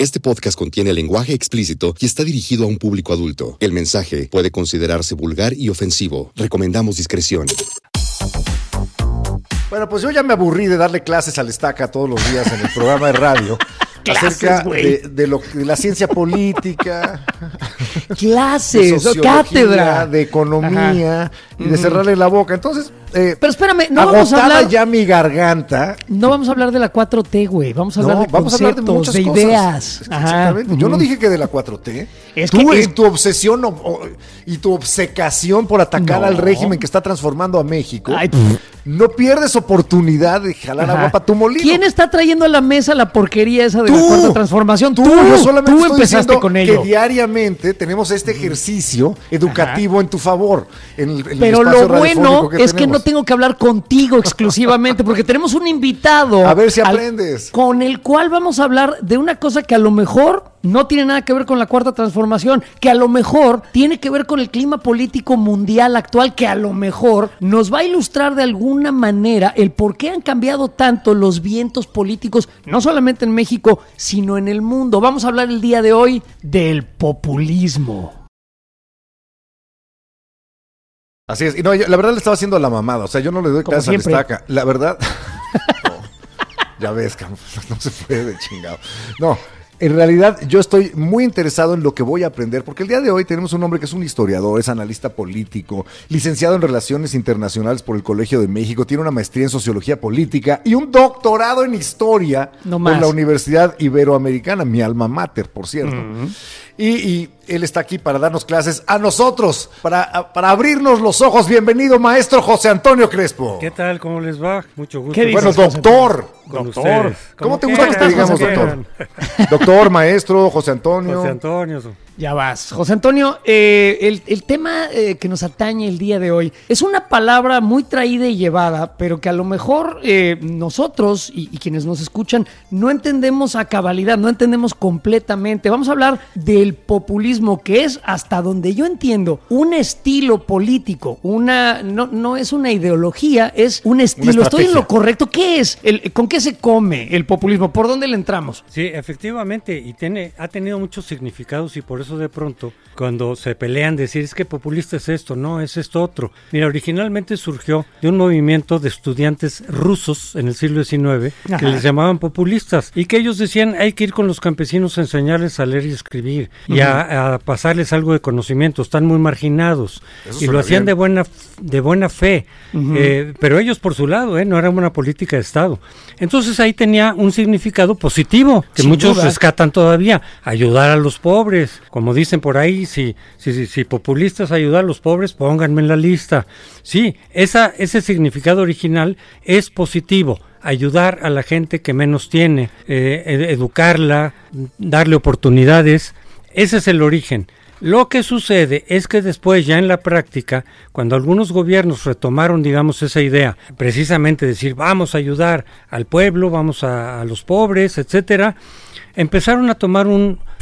Este podcast contiene lenguaje explícito y está dirigido a un público adulto. El mensaje puede considerarse vulgar y ofensivo. Recomendamos discreción. Bueno, pues yo ya me aburrí de darle clases al estaca todos los días en el programa de radio. acerca de, de, lo, de la ciencia política, clases, de cátedra, de economía y de cerrarle la boca. Entonces, eh, pero espérame, no vamos a hablar ya mi garganta. No vamos a hablar de la 4T, güey. Vamos a hablar de vamos conceptos, a hablar de, muchas de ideas. Exactamente. Yo no dije que de la 4T. Es Tú que tu obsesión y tu obsecación por atacar al régimen que está transformando a México, no pierdes oportunidad de jalar agua para tu molino. ¿Quién está trayendo a la mesa la porquería esa de la cuarta transformación? Tú, tú, solamente tú empezaste con ello. Que diariamente tenemos este ejercicio educativo en tu favor. En el, Pero lo bueno es que no tengo que hablar contigo exclusivamente porque tenemos un invitado. A ver si aprendes. con el cual vamos a hablar de una cosa que a lo mejor no tiene nada que ver con la cuarta transformación, que a lo mejor tiene que ver con el clima político mundial actual, que a lo mejor nos va a ilustrar de alguna manera el por qué han cambiado tanto los vientos políticos, no solamente en México, sino en el mundo. Vamos a hablar el día de hoy del populismo. Así es. Y no, la verdad le estaba haciendo la mamada. O sea, yo no le doy clases a estaca. La verdad. ya ves, no se puede, chingado. No, en realidad yo estoy muy interesado en lo que voy a aprender, porque el día de hoy tenemos un hombre que es un historiador, es analista político, licenciado en Relaciones Internacionales por el Colegio de México, tiene una maestría en Sociología Política y un doctorado en Historia por la Universidad Iberoamericana, mi alma mater, por cierto. Y, él está aquí para darnos clases a nosotros, para, para abrirnos los ojos. Bienvenido, maestro José Antonio Crespo. ¿Qué tal? ¿Cómo les va? Mucho gusto. bueno, doctor. Doctor. ¿Cómo te gusta que te digamos doctor? Doctor, maestro, José Antonio. José Antonio. Ya vas. José Antonio, eh, el, tema eh, que nos atañe el día de hoy es una palabra muy traída y llevada, pero que a lo mejor eh, nosotros y, quienes nos escuchan no entendemos a cabalidad, no entendemos completamente. Vamos a hablar del populismo, que es, hasta donde yo entiendo, un estilo político, una no, no es una ideología, es un estilo. ¿Estoy en lo correcto? ¿Qué es? El, ¿Con qué se come el populismo? ¿Por dónde le entramos? Sí, efectivamente, y tiene, ha tenido muchos significados y por eso de pronto, cuando se pelean, decir es que populista es esto, no, es esto otro. Mira, originalmente surgió de un movimiento de estudiantes rusos en el siglo XIX que les llamaban populistas y que ellos decían hay que ir con los campesinos a enseñarles a leer y escribir y a, pasarles algo de conocimiento, están muy marginados y lo hacían de buena, de buena fe, eh, pero ellos por su lado, eh, no era una política de Estado. Entonces ahí tenía un significado positivo que muchos rescatan todavía, ayudar a los pobres, como dicen por ahí, si, si, si, populistas ayudar a los pobres, pónganme en la lista. Sí, esa, ese significado original es positivo ayudar a la gente que menos tiene, eh, educarla, darle oportunidades. Ese es el origen. Lo que sucede es que después, ya en la práctica, cuando algunos gobiernos retomaron, digamos, esa idea, precisamente decir, vamos a ayudar al pueblo, vamos a, a los pobres, etcétera, empezaron a tomar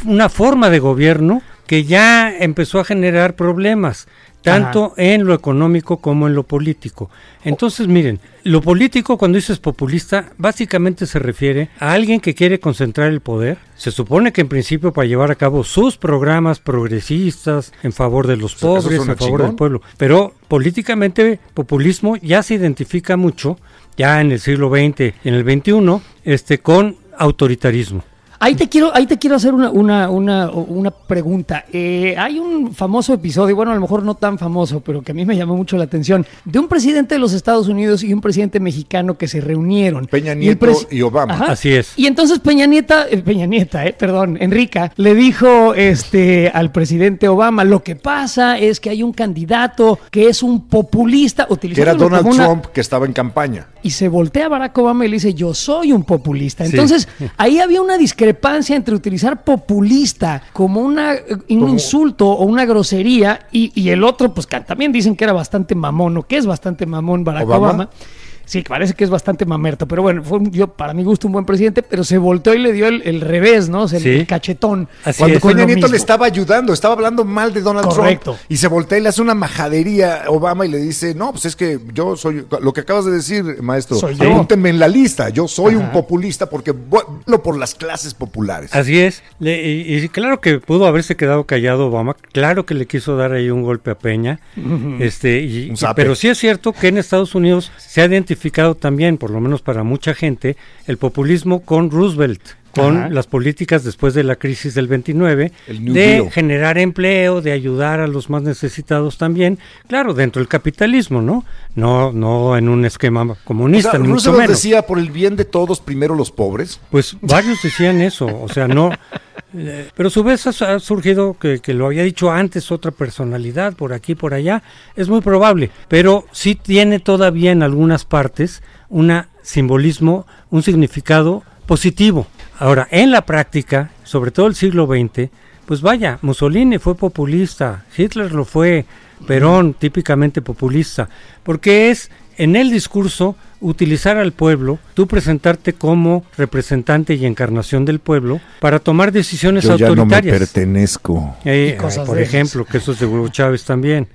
una forma de gobierno que ya empezó a generar problemas, tanto en lo económico como en lo político. Entonces, miren, lo político cuando dices populista, básicamente se refiere a alguien que quiere concentrar el poder. Se supone que en principio para llevar a cabo sus programas progresistas en favor de los pobres, en favor del pueblo. Pero políticamente, populismo ya se identifica mucho, ya en el siglo XX y en el XXI, este, con autoritarismo. Ahí te quiero, ahí te quiero hacer una, una, una, una pregunta. Eh, hay un famoso episodio, bueno, a lo mejor no tan famoso, pero que a mí me llamó mucho la atención, de un presidente de los Estados Unidos y un presidente mexicano que se reunieron. Peña Nieto y, Obama. Así es. Y entonces Peña Nieta, eh, Peña Nieta, eh, perdón, Enrica, le dijo este, al presidente Obama, lo que pasa es que hay un candidato que es un populista. Que era Donald Trump que estaba en campaña. y se voltea a Barack Obama y le dice, yo soy un populista. Entonces, ahí había una discrepancia entre utilizar populista como una, un insulto o una grosería y, y, el otro, pues que también dicen que era bastante mamón o que es bastante mamón Barack Obama Sí, parece que es bastante mamerto, pero bueno, fue yo para mi gusto un buen presidente, pero se volteó y le dio el, revés, ¿no? O sea, el, cachetón. Cuando Peña Nieto le estaba ayudando, estaba hablando mal de Donald Trump. Y se voltea y le hace una majadería a Obama y le dice, no, pues es que yo soy, lo que acabas de decir, maestro, soy en la lista, yo soy un populista porque lo por las clases populares. Así es, y, claro que pudo haberse quedado callado Obama, claro que le quiso dar ahí un golpe a Peña, este, y, pero sí es cierto que en Estados Unidos se ha identificado también, por lo menos para mucha gente, el populismo con Roosevelt con las políticas después de la crisis del 29, de generar empleo, de ayudar a los más necesitados también, claro, dentro del capitalismo, ¿no? No no en un esquema comunista, o Roosevelt decía por el bien de todos, primero los pobres. Pues varios decían eso, o sea, no pero a su vez ha, surgido que, que, lo había dicho antes otra personalidad por aquí por allá, es muy probable, pero sí tiene todavía en algunas partes un simbolismo, un significado positivo. Ahora, en la práctica, sobre todo el siglo XX, pues vaya, Mussolini fue populista, Hitler lo fue, Perón típicamente populista, porque es en el discurso utilizar al pueblo, tú presentarte como representante y encarnación del pueblo para tomar decisiones Yo autoritarias. Ya no me pertenezco. Eh, por ejemplo, que eso es de Hugo Chávez también.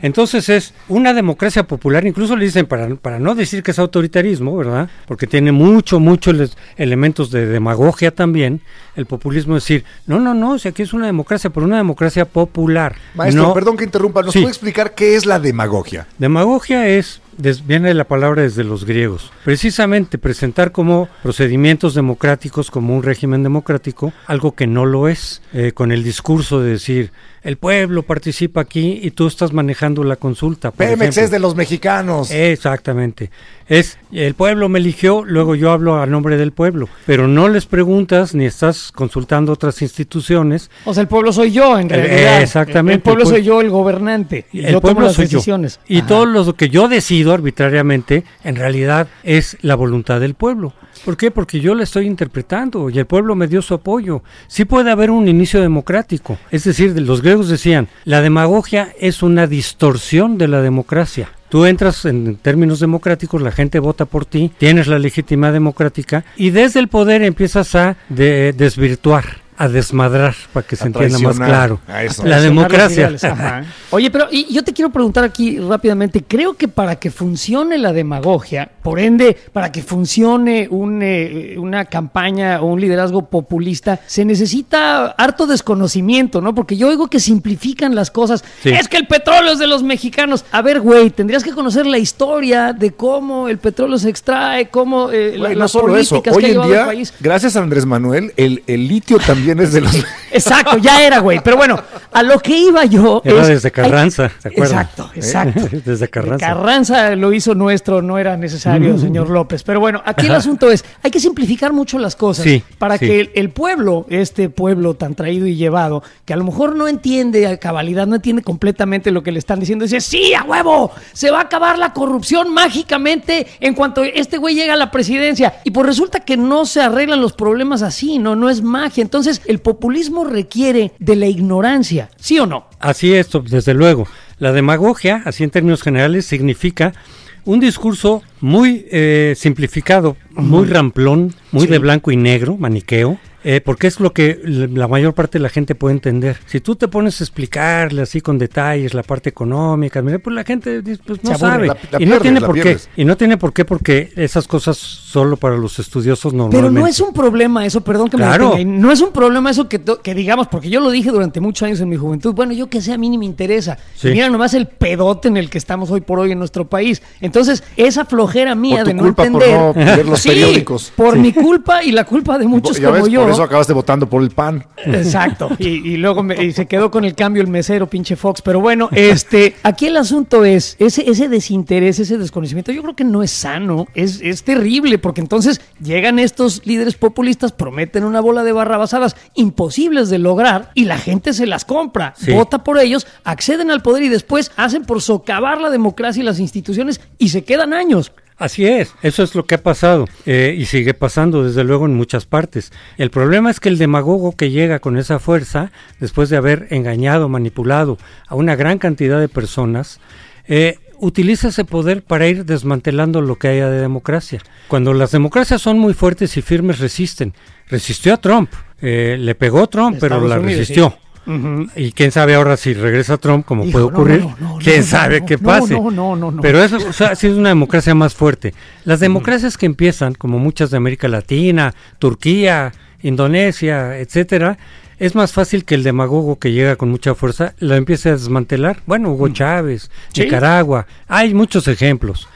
Entonces es una democracia popular, incluso le dicen para, para no decir que es autoritarismo, ¿verdad? Porque tiene mucho, muchos elementos de demagogia también, el populismo es decir, no, no, no, si aquí es una democracia, pero una democracia popular. Maestro, perdón que interrumpa, ¿nos puede explicar qué es la demagogia? Demagogia es viene la palabra desde los griegos. Precisamente presentar como procedimientos democráticos, como un régimen democrático, algo que no lo es, eh, con el discurso de decir, el pueblo participa aquí y tú estás manejando la consulta. Pemex es de los mexicanos. Exactamente. Es el pueblo me eligió, luego yo hablo a nombre del pueblo, pero no les preguntas ni estás consultando otras instituciones. O sea, el pueblo soy yo en realidad. exactamente. El, pueblo soy yo el gobernante. Y el pueblo soy decisiones. Yo. Y todo lo que yo decido arbitrariamente en realidad es la voluntad del pueblo. ¿Por qué? Porque yo la estoy interpretando y el pueblo me dio su apoyo. Sí puede haber un inicio democrático. Es decir, los griegos decían, la demagogia es una distorsión de la democracia. Tú entras en términos democráticos, la gente vota por ti, tienes la legitimidad democrática y desde el poder empiezas a desvirtuar a desmadrar para que se entienda más claro. La democracia. Oye, pero y yo te quiero preguntar aquí rápidamente, creo que para que funcione la demagogia, por ende, para que funcione un, eh, una campaña o un liderazgo populista, se necesita harto desconocimiento, ¿no? Porque yo oigo que simplifican las cosas. Es que el petróleo es de los mexicanos. A ver, güey, tendrías que conocer la historia de cómo el petróleo se extrae, cómo eh, las políticas que ha llevado el país. Gracias a Andrés Manuel, el, el litio también de los. Exacto, ya era, güey. Pero bueno, a lo que iba yo. Era desde Carranza, ¿se acuerdan? Exacto, exacto. desde Carranza. Carranza lo hizo nuestro, no era necesario, mm. señor López. Pero bueno, aquí el asunto es: hay que simplificar mucho las cosas para que el, pueblo, este pueblo tan traído y llevado, que a lo mejor no entiende a cabalidad, no entiende completamente lo que le están diciendo, dice: Sí, a huevo, se va a acabar la corrupción mágicamente en cuanto este güey llega a la presidencia. Y pues resulta que no se arreglan los problemas así, no, no es magia. Entonces, el populismo requiere de la ignorancia, ¿sí o no? Así es, desde luego. La demagogia, así en términos generales, significa un discurso muy eh, simplificado, muy ramplón, muy de blanco y negro, maniqueo, eh, porque es lo que la mayor parte de la gente puede entender. Si tú te pones a explicarle así con detalles la parte económica, pues la gente pues, no sabe. y no tiene por qué. Y no tiene por qué porque esas cosas solo para los estudiosos normalmente. Pero no es un problema eso, perdón que me No es un problema eso que, que digamos, porque yo lo dije durante muchos años en mi juventud. Bueno, yo que sé, a mí ni me interesa. Mira nomás el pedote en el que estamos hoy por hoy en nuestro país. Entonces, esa flojera mía de no entender. Por no ver los periódicos. Por mi culpa y la culpa de muchos como yo eso acabaste votando por el PAN. Exacto. Y, luego se quedó con el cambio el mesero, pinche Fox. Pero bueno, este, aquí el asunto es ese, ese desinterés, ese desconocimiento. Yo creo que no es sano, es, es terrible, porque entonces llegan estos líderes populistas, prometen una bola de barrabasadas imposibles de lograr y la gente se las compra, vota por ellos, acceden al poder y después hacen por socavar la democracia y las instituciones y se quedan años. Así es, eso es lo que ha pasado eh, y sigue pasando desde luego en muchas partes. El problema es que el demagogo que llega con esa fuerza, después de haber engañado, manipulado a una gran cantidad de personas, eh, utiliza ese poder para ir desmantelando lo que haya de democracia. Cuando las democracias son muy fuertes y firmes, resisten. Resistió a Trump, eh, le pegó a Trump, pero la resistió. Y quién sabe ahora si regresa Trump, como puede ocurrir. quién sabe qué pase. Pero eso o sea, sí es una democracia más fuerte. Las democracias que empiezan, como muchas de América Latina, Turquía, Indonesia, etcétera, es más fácil que el demagogo que llega con mucha fuerza lo empiece a desmantelar. Bueno, Hugo Chávez, Nicaragua, hay muchos ejemplos.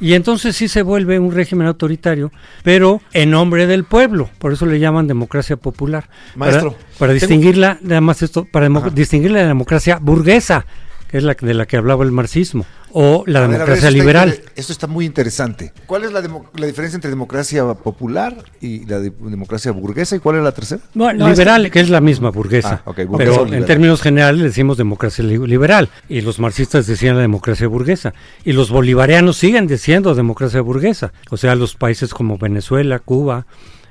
Y entonces sí se vuelve un régimen autoritario, pero en nombre del pueblo. Por eso le llaman democracia popular. Maestro. Para, distinguirla, además esto, para distinguirla de la democracia burguesa, que es la de la que hablaba el marxismo o la democracia liberal. Esto está muy interesante. ¿Cuál es la, diferencia entre democracia popular y la democracia burguesa y cuál es la tercera? liberal, que es la misma burguesa. Ah, pero en términos generales decimos democracia liberal y los marxistas decían la democracia burguesa y los bolivarianos siguen diciendo democracia burguesa. O sea, los países como Venezuela, Cuba,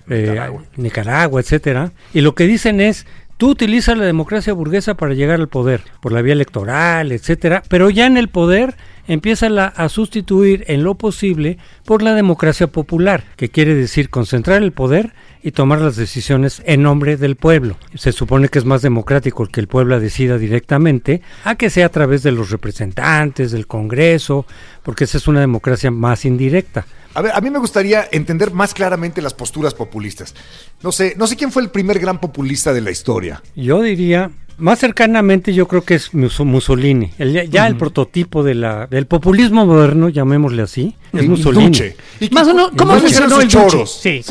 eh, Nicaragua, etcétera. Y lo que dicen es Tú utilizas la democracia burguesa para llegar al poder, por la vía electoral, etcétera, pero ya en el poder empieza a sustituir en lo posible por la democracia popular, que quiere decir concentrar el poder y tomar las decisiones en nombre del pueblo. Se supone que es más democrático que el pueblo decida directamente a que sea a través de los representantes, del Congreso, porque esa es una democracia más indirecta. A ver, a mí me gustaría entender más claramente las posturas populistas. No sé, no sé quién fue el primer gran populista de la historia. Yo diría más cercanamente yo creo que es Mussolini, ya el prototipo de la, del populismo moderno, llamémosle así, es Mussolini. ¿Y más o menos, ¿Cómo funcionó el choros? Sí.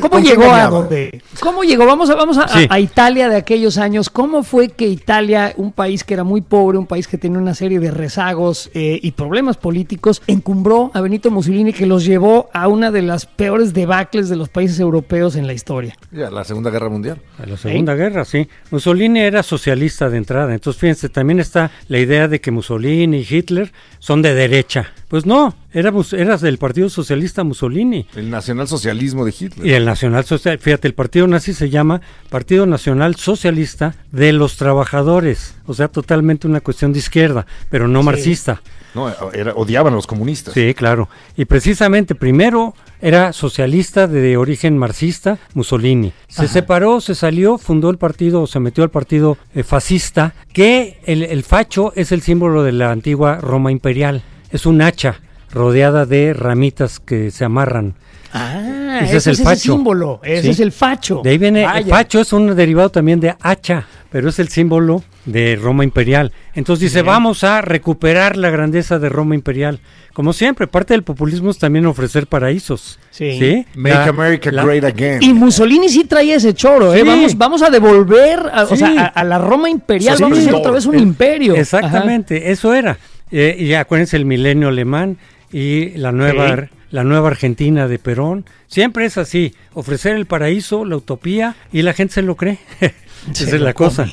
¿Cómo, llegó a dónde? ¿Cómo llegó? Vamos, a, vamos a, Italia de aquellos años. ¿Cómo fue que Italia, un país que era muy pobre, un país que tenía una serie de rezagos eh, y problemas políticos, encumbró a Benito Mussolini que los llevó a una de las peores debacles de los países europeos en la historia? Ya, la Segunda Guerra Mundial. La Segunda Guerra, sí. Mussolini era social socialista de entrada. Entonces, fíjense, también está la idea de que Mussolini y Hitler son de derecha. Pues no, éramos, eras del Partido Socialista Mussolini. El nacionalsocialismo de Hitler. Y el nacional fíjate, el partido nazi se llama Partido Nacional Socialista de los Trabajadores. O sea, totalmente una cuestión de izquierda, pero no marxista. No, era, odiaban a los comunistas. Sí, claro. Y precisamente primero era socialista de origen marxista, Mussolini. Se separó, se salió, fundó el partido, se metió al partido eh, fascista, que el, el facho es el símbolo de la antigua Roma imperial. Es un hacha rodeada de ramitas que se amarran. Ah, ese, es el facho. símbolo, ese es el facho. De ahí viene, el facho es un derivado también de hacha, pero es el símbolo de Roma imperial. Entonces dice, vamos a recuperar la grandeza de Roma imperial. Como siempre, parte del populismo es también ofrecer paraísos. Sí. Make America great again. Y Mussolini sí traía ese choro, ¿eh? Vamos, vamos a devolver a, la Roma imperial, vamos a hacer otra vez un imperio. Exactamente, eso era. Eh, y acuérdense el milenio alemán y la nueva la nueva Argentina de Perón. Siempre es así, ofrecer el paraíso, la utopía, y la gente se lo cree. Esa es la cosa.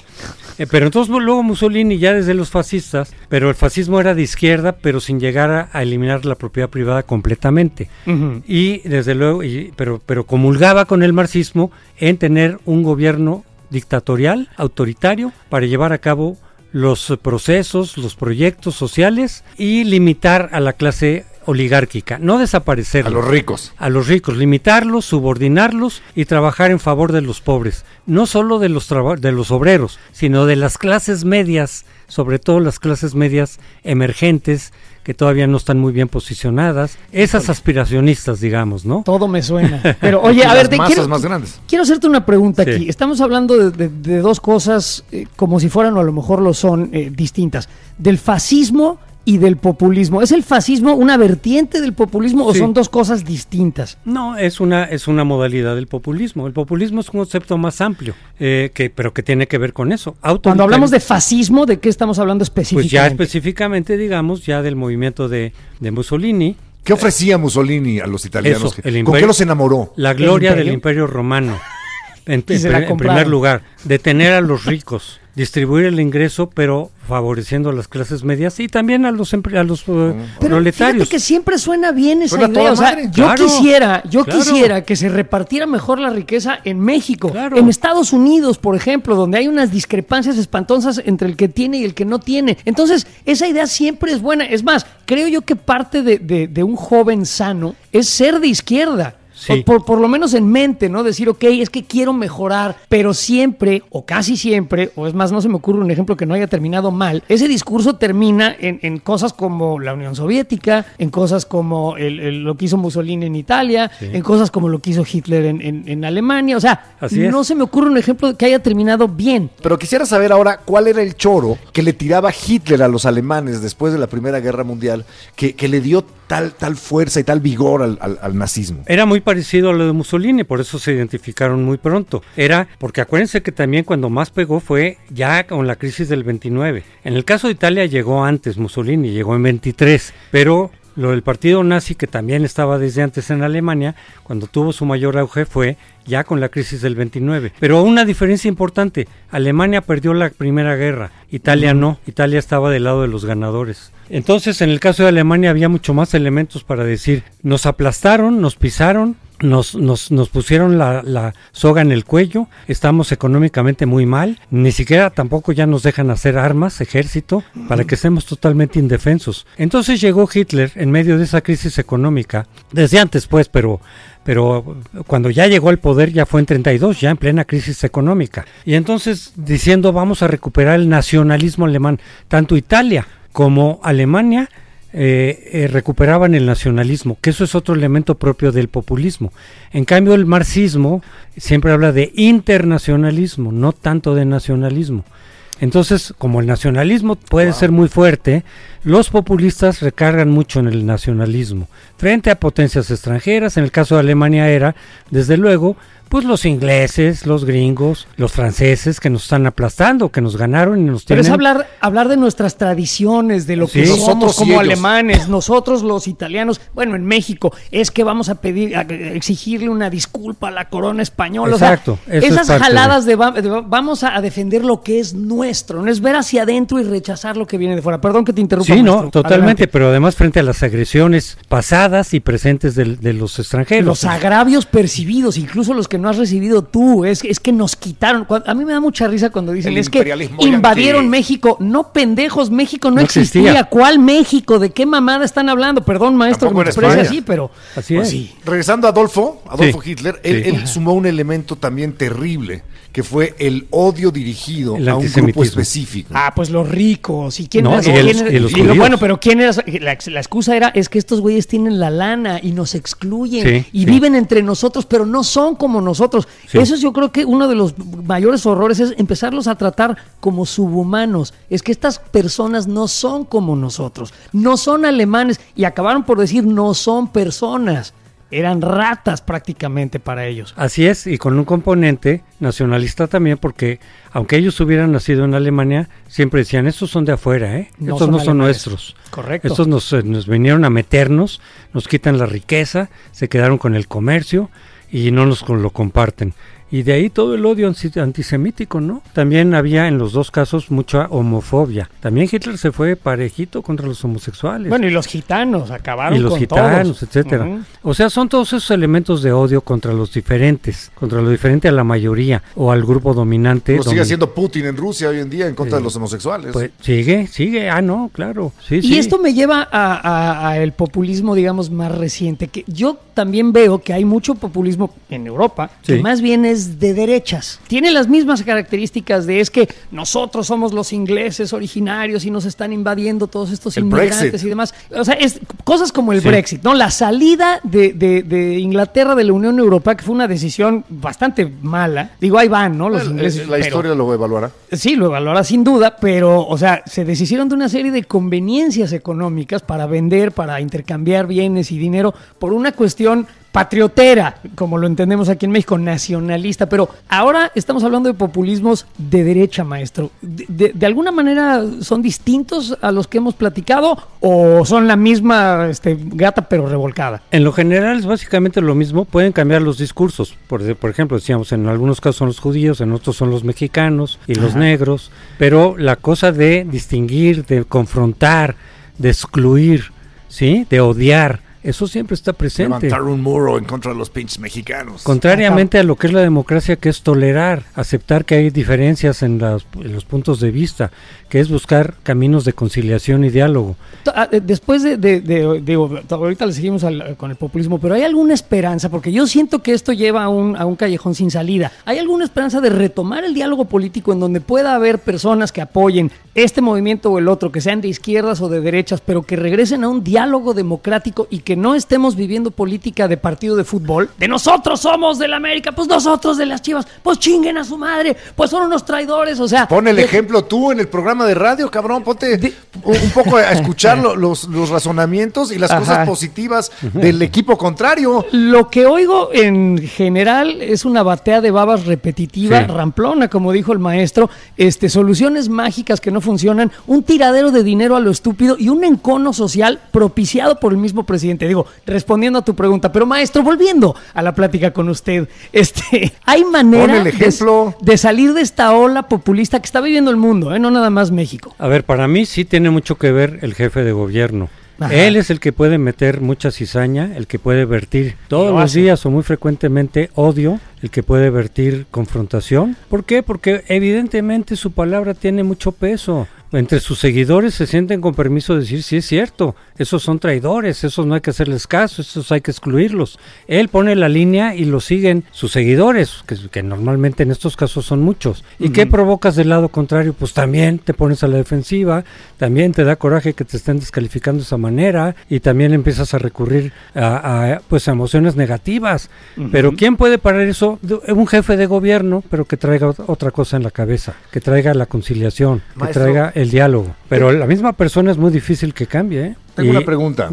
Eh, pero entonces luego Mussolini ya desde los fascistas, pero el fascismo era de izquierda, pero sin llegar a, eliminar la propiedad privada completamente. Y desde luego, pero, pero comulgaba con el marxismo en tener un gobierno dictatorial, autoritario, para llevar a cabo los procesos, los proyectos sociales y limitar a la clase oligárquica, no desaparecer. A los ricos. A los ricos, limitarlos, subordinarlos y trabajar en favor de los pobres. No solo de los, de los obreros, sino de las clases medias, sobre todo las clases medias emergentes que todavía no están muy bien posicionadas, esas aspiracionistas, digamos, ¿no? Todo me suena. Pero oye, a ver, quiero, más grandes. quiero hacerte una pregunta aquí. Estamos hablando de, dos cosas eh, como si fueran o a lo mejor lo son eh, distintas. Del fascismo y del populismo. ¿Es el fascismo una vertiente del populismo o son dos cosas distintas? No, es una, es una modalidad del populismo. El populismo es un concepto más amplio, eh, que, pero que tiene que ver con eso. Cuando hablamos de fascismo, ¿de qué estamos hablando específicamente? Pues ya específicamente, digamos, ya del movimiento de, Mussolini. ¿Qué ofrecía Mussolini a los italianos? ¿Con qué los enamoró? La gloria del imperio romano. En, en primer lugar, detener a los ricos distribuir el ingreso, pero favoreciendo a las clases medias y también a los a los uh, pero proletarios. que siempre suena bien esa idea. O sea, yo quisiera, yo quisiera que se repartiera mejor la riqueza en México, en Estados Unidos, por ejemplo, donde hay unas discrepancias espantosas entre el que tiene y el que no tiene. Entonces, esa idea siempre es buena. Es más, creo yo que parte de un joven sano es ser de izquierda. Por, por, lo menos en mente, ¿no? Decir, ok, es que quiero mejorar, pero siempre, o casi siempre, o es más, no se me ocurre un ejemplo que no haya terminado mal, ese discurso termina en, en cosas como la Unión Soviética, en cosas como el, lo que hizo Mussolini en Italia, en cosas como lo que hizo Hitler en, en, Alemania. O sea, no se me ocurre un ejemplo que haya terminado bien. Pero quisiera saber ahora cuál era el choro que le tiraba Hitler a los alemanes después de la Primera Guerra Mundial, que, que le dio tal, tal fuerza y tal vigor al, al nazismo. Era muy parecido a lo de Mussolini, por eso se identificaron muy pronto. Era porque acuérdense que también cuando más pegó fue ya con la crisis del 29. En el caso de Italia llegó antes Mussolini, llegó en 23, pero lo del partido nazi, que también estaba desde antes en Alemania, cuando tuvo su mayor auge fue ya con la crisis del 29. Pero una diferencia importante, Alemania perdió la Primera Guerra, Italia no, Italia estaba del lado de los ganadores. Entonces, en el caso de Alemania había mucho más elementos para decir, nos aplastaron, nos pisaron, nos, nos, nos, pusieron la, la, soga en el cuello, estamos económicamente muy mal, ni siquiera tampoco ya nos dejan hacer armas, ejército, para que estemos totalmente indefensos. Entonces llegó Hitler en medio de esa crisis económica, desde antes pues, pero, pero cuando ya llegó al poder ya fue en 32, ya en plena crisis económica. Y entonces diciendo vamos a recuperar el nacionalismo alemán, tanto Italia como Alemania eh, eh, recuperaban el nacionalismo, que eso es otro elemento propio del populismo. En cambio, el marxismo siempre habla de internacionalismo, no tanto de nacionalismo. Entonces, como el nacionalismo puede ser muy fuerte, los populistas recargan mucho en el nacionalismo. Frente a potencias extranjeras, en el caso de Alemania era, desde luego, pues los ingleses, los gringos, los franceses que nos están aplastando, que nos ganaron y nos tienen... Pero es hablar, hablar de nuestras tradiciones, de lo que somos como alemanes, nosotros los italianos, bueno, en México, es que vamos a pedir, a exigirle una disculpa a la corona española. Exacto. esas jaladas de, vamos a defender lo que es nuestro, no es ver hacia adentro y rechazar lo que viene de fuera. Perdón que te interrumpa. Sí, no, totalmente, pero además frente a las agresiones pasadas y presentes de, de los extranjeros. Los agravios percibidos, incluso los que no has recibido tú, es, es que nos quitaron. A mí me da mucha risa cuando dicen, es que invadieron México. No, pendejos, México no, existía. ¿Cuál México? ¿De qué mamada están hablando? Perdón, maestro, que me exprese así, pero... Así pues es. Regresando a Adolfo, Adolfo Hitler, él sumó un elemento también terrible que fue el odio dirigido a un grupo específico. Ah, pues los ricos. ¿Y quién, Bueno, pero quién era? La, excusa era, es que estos güeyes tienen la lana y nos excluyen y viven entre nosotros, pero no son como nosotros. Eso es yo creo que uno de los mayores horrores es empezarlos a tratar como subhumanos. Es que estas personas no son como nosotros, no son alemanes y acabaron por decir no son personas eran ratas prácticamente para ellos. Así es, y con un componente nacionalista también, porque aunque ellos hubieran nacido en Alemania, siempre decían, estos son de afuera, ¿eh? estos no son nuestros. Correcto. Estos nos, eh, nos vinieron a meternos, nos quitan la riqueza, se quedaron con el comercio y no nos lo comparten. Y de ahí todo el odio antisemítico, ¿no? También había en los dos casos mucha homofobia. También Hitler se fue parejito contra los homosexuales. Bueno, y los gitanos acabaron Y los gitanos, etcétera. O sea, son todos esos elementos de odio contra los diferentes, contra lo diferente a la mayoría o al grupo dominante. Lo sigue haciendo Putin en Rusia hoy en día en contra de los homosexuales. Pues sigue, sigue, ah, no, claro. Sí, y esto me lleva a, el populismo, digamos, más reciente, que yo también veo que hay mucho populismo en Europa, que más bien es de derechas. Tiene las mismas características de es que nosotros somos los ingleses originarios y nos están invadiendo todos estos inmigrantes y demás. O sea, es cosas como el Brexit, ¿no? La salida de, Inglaterra de la Unión Europea, que fue una decisión bastante mala. Digo, ahí van, ¿no? Los ingleses. La historia lo evaluará. Sí, lo evaluará sin duda, pero, o sea, se deshicieron de una serie de conveniencias económicas para vender, para intercambiar bienes y dinero por una cuestión patriotera, como lo entendemos aquí en México, nacionalista, pero ahora estamos hablando de populismos de derecha, maestro. De, de, alguna manera son distintos a los que hemos platicado o son la misma este, gata pero revolcada? En lo general es básicamente lo mismo, pueden cambiar los discursos. Por, por ejemplo, decíamos, en algunos casos son los judíos, en otros son los mexicanos y los negros, pero la cosa de distinguir, de confrontar, de excluir, ¿sí? de odiar, eso siempre está presente. Levantar un muro en contra de los pinches mexicanos. Contrariamente a lo que es la democracia, que es tolerar, aceptar que hay diferencias en, en los puntos de vista, que es buscar caminos de conciliación y diálogo. Ah, eh, después de, de, ahorita le seguimos con el populismo, pero ¿hay alguna esperanza? Porque yo siento que esto lleva a un, a un callejón sin salida. ¿Hay alguna esperanza de retomar el diálogo político en donde pueda haber personas que apoyen este movimiento o el otro, que sean de izquierdas o de derechas, pero que regresen a un diálogo democrático y que no estemos viviendo política de partido de fútbol? De nosotros somos del América, pues nosotros de las Chivas, pues chinguen a su madre, pues son unos traidores, o sea... Pon el ejemplo tú en el programa de radio, cabrón, ponte un poco a escuchar los, los, razonamientos y las cosas positivas del equipo contrario. Lo que oigo en general es una batea de babas repetitiva, ramplona, como dijo el maestro, este, soluciones mágicas que no funcionan, un tiradero de dinero a lo estúpido y un encono social propiciado por el mismo presidente. Digo, respondiendo a tu pregunta, pero maestro, volviendo a la plática con usted, este, hay manera de, salir de esta ola populista que está viviendo el mundo, ¿eh? no nada más México. A ver, para mí sí tiene mucho que ver el jefe de gobierno. Él es el que puede meter mucha cizaña, el que puede vertir todos los días o muy frecuentemente odio, el que puede vertir confrontación. ¿Por qué? Porque evidentemente su palabra tiene mucho peso entre sus seguidores se sienten con permiso de decir, sí es cierto, esos son traidores, esos no hay que hacerles caso, esos hay que excluirlos. Él pone la línea y lo siguen sus seguidores, que, normalmente en estos casos son muchos. ¿Y qué provocas del lado contrario? Pues también te pones a la defensiva, también te da coraje que te estén descalificando de esa manera y también empiezas a recurrir a, pues, emociones negativas. Pero ¿quién puede parar eso? Un jefe de gobierno, pero que traiga otra cosa en la cabeza, que traiga la conciliación, que traiga el diálogo. Pero la misma persona es muy difícil que cambie. ¿eh? Tengo una pregunta.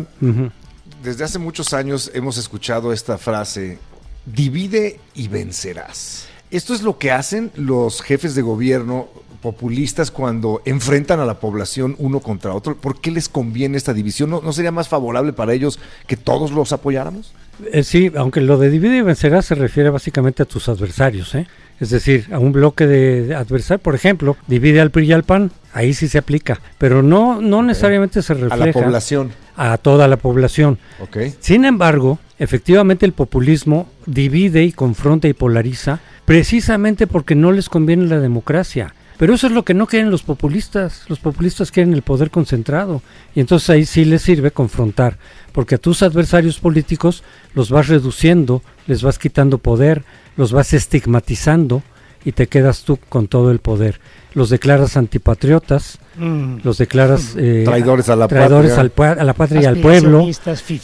Desde hace muchos años hemos escuchado esta frase, divide y vencerás. Esto es lo que hacen los jefes de gobierno populistas cuando enfrentan a la población uno contra otro. ¿Por qué les conviene esta división? ¿No, sería más favorable para ellos que todos los apoyáramos? Eh, sí, aunque lo de divide y vencerás se refiere básicamente a tus adversarios. ¿eh? Es decir, a un bloque de, adversarios, por ejemplo, divide al PRI y al PAN, ahí sí se aplica, pero no, no necesariamente se refleja a la población. A toda la población. Okay. Sin embargo, efectivamente el populismo divide y confronta y polariza precisamente porque no les conviene la democracia. Pero eso es lo que no quieren los populistas. Los populistas quieren el poder concentrado. Y entonces ahí sí les sirve confrontar. Porque a tus adversarios políticos los vas reduciendo, les vas quitando poder, los vas estigmatizando y te quedas tú con todo el poder. Los declaras antipatriotas, mm. los declaras eh, traidores a la traidores patria, a la patria y al pueblo,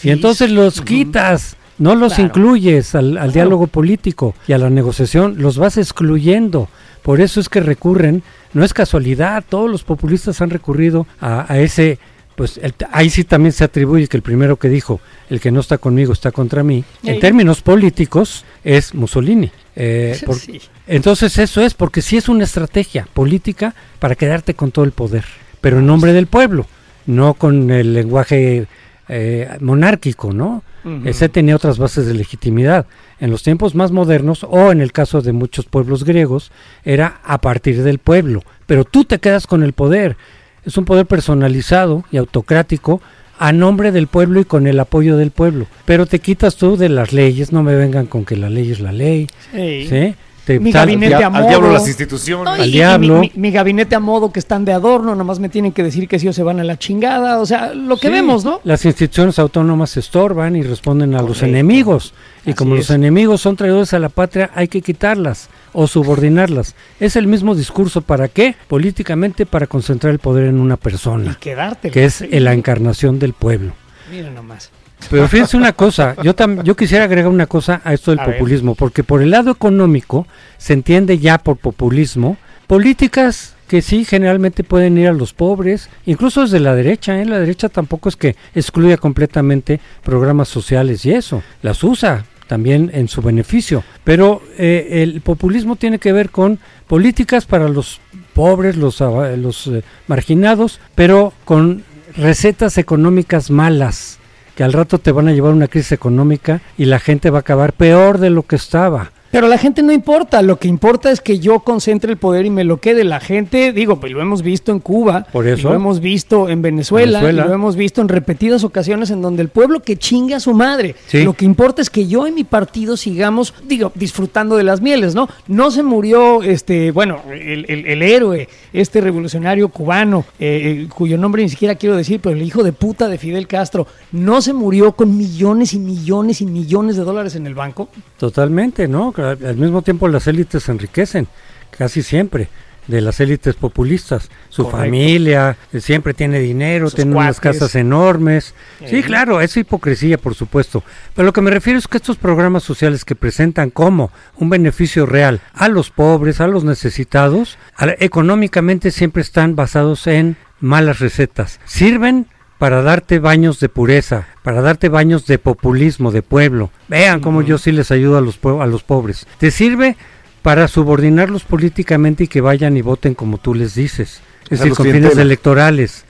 y entonces los quitas, no los incluyes al, diálogo político y a la negociación, los vas excluyendo. Por eso es que recurren, no es casualidad, todos los populistas han recurrido a, a ese pues ahí sí también se atribuye que el primero que dijo, el que no está conmigo está contra mí, en términos políticos es Mussolini. Eh, entonces eso es, porque sí es una estrategia política para quedarte con todo el poder, pero en nombre del pueblo, no con el lenguaje eh, monárquico, ¿no? Ese tenía otras bases de legitimidad. En los tiempos más modernos, o en el caso de muchos pueblos griegos, era a partir del pueblo, pero tú te quedas con el poder es un poder personalizado y autocrático a nombre del pueblo y con el apoyo del pueblo. Pero te quitas tú de las leyes, no me vengan con que la ley es la ley. ¿sí? Mi gabinete a modo. Al diablo las instituciones. al diablo. Mi, gabinete a modo que están de adorno, nomás me tienen que decir que si o se van a la chingada. O sea, lo que vemos, ¿no? Las instituciones autónomas se estorban y responden a los enemigos. Y como los enemigos son traidores a la patria, hay que quitarlas o subordinarlas. Es el mismo discurso. ¿Para qué? Políticamente para concentrar el poder en una persona. Y quedarte. Que es la encarnación del pueblo. Mira nomás. Pero fíjense una cosa, yo, yo quisiera agregar una cosa a esto del populismo, porque por el lado económico se entiende ya por populismo políticas que sí generalmente pueden ir a los pobres, incluso desde la derecha, ¿eh? la derecha tampoco es que excluya completamente programas sociales y eso, las usa también en su beneficio, pero eh, el populismo tiene que ver con políticas para los pobres, los, los eh, marginados, pero con recetas económicas malas que al rato te van a llevar una crisis económica y la gente va a acabar peor de lo que estaba. Pero la gente no importa, lo que importa es que yo concentre el poder y me lo quede. La gente, digo, pues lo hemos visto en Cuba, Por eso. lo hemos visto en Venezuela, lo hemos visto en repetidas ocasiones en donde el pueblo que chinga a su madre. Sí. Lo que importa es que yo y mi partido sigamos, digo, disfrutando de las mieles, ¿no? No se murió, este, bueno, el, el- el héroe, este revolucionario cubano, eh, eh, cuyo nombre ni siquiera quiero decir, pero el hijo de puta de Fidel Castro, no se murió con millones y millones y millones de dólares en el banco. Totalmente, ¿no? Al mismo tiempo las élites se enriquecen, casi siempre, de las élites populistas. Su Correcto. familia eh, siempre tiene dinero, tiene unas casas enormes. Sí, claro, es hipocresía, por supuesto. Pero lo que me refiero es que estos programas sociales que presentan como un beneficio real a los pobres, a los necesitados, a- económicamente siempre están basados en malas recetas. Sirven para darte baños de pureza, para darte baños de populismo, de pueblo. Vean cómo yo sí les ayudo a los, a los pobres. Te sirve para subordinarlos políticamente y que vayan y voten como tú les dices. Es decir, con fines electorales.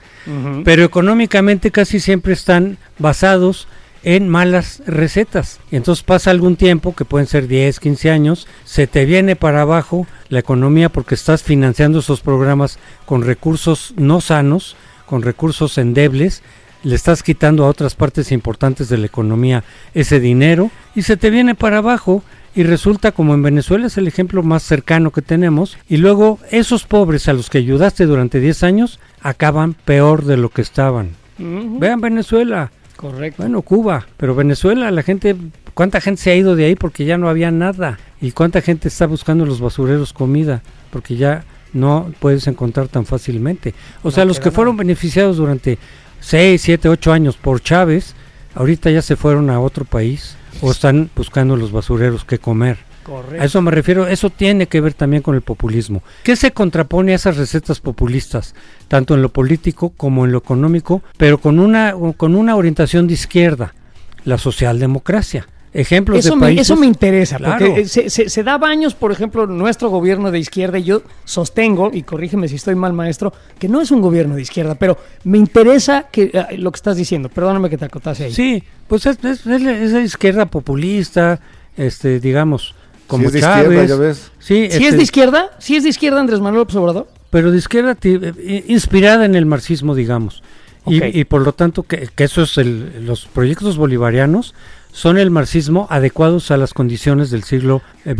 Pero económicamente casi siempre están basados en malas recetas. Y entonces pasa algún tiempo, que pueden ser 10, 15 años, se te viene para abajo la economía porque estás financiando esos programas con recursos no sanos, con recursos endebles, le estás quitando a otras partes importantes de la economía ese dinero y se te viene para abajo y resulta como en Venezuela es el ejemplo más cercano que tenemos y luego esos pobres a los que ayudaste durante 10 años acaban peor de lo que estaban. Vean Venezuela, Correcto. bueno Cuba, pero Venezuela la gente, ¿cuánta gente se ha ido de ahí porque ya no había nada? ¿Y cuánta gente está buscando en los basureros comida porque ya no puedes encontrar tan fácilmente? O sea, los que fueron beneficiados durante 6, 7, 8 años por Chávez, ahorita ya se fueron a otro país o están buscando los basureros qué comer. Correcto. A eso me refiero, eso tiene que ver también con el populismo. ¿Qué se contrapone a esas recetas populistas, tanto en lo político como en lo económico, pero con una, con una orientación de izquierda? La socialdemocracia. Ejemplos Eso de me, países. eso me interesa, Claro. porque eh, se, se- se da baños, por ejemplo, nuestro gobierno de izquierda, y yo sostengo, y corrígeme si estoy mal, maestro, que no es un gobierno de izquierda, pero me interesa que eh, lo que estás diciendo. Perdóname que te acotase ahí. Sí, pues es, es, es la- es la izquierda populista, este, digamos, como Si es de izquierda, ya ves. Sí, ¿Sí es este, de izquierda? ¿Sí es de izquierda Andrés Manuel López Obrador? pero de izquierda eh, inspirada en el marxismo, digamos. Y, y por lo tanto, que, que eso es el, los proyectos bolivarianos son el marxismo adecuados a las condiciones del siglo eh,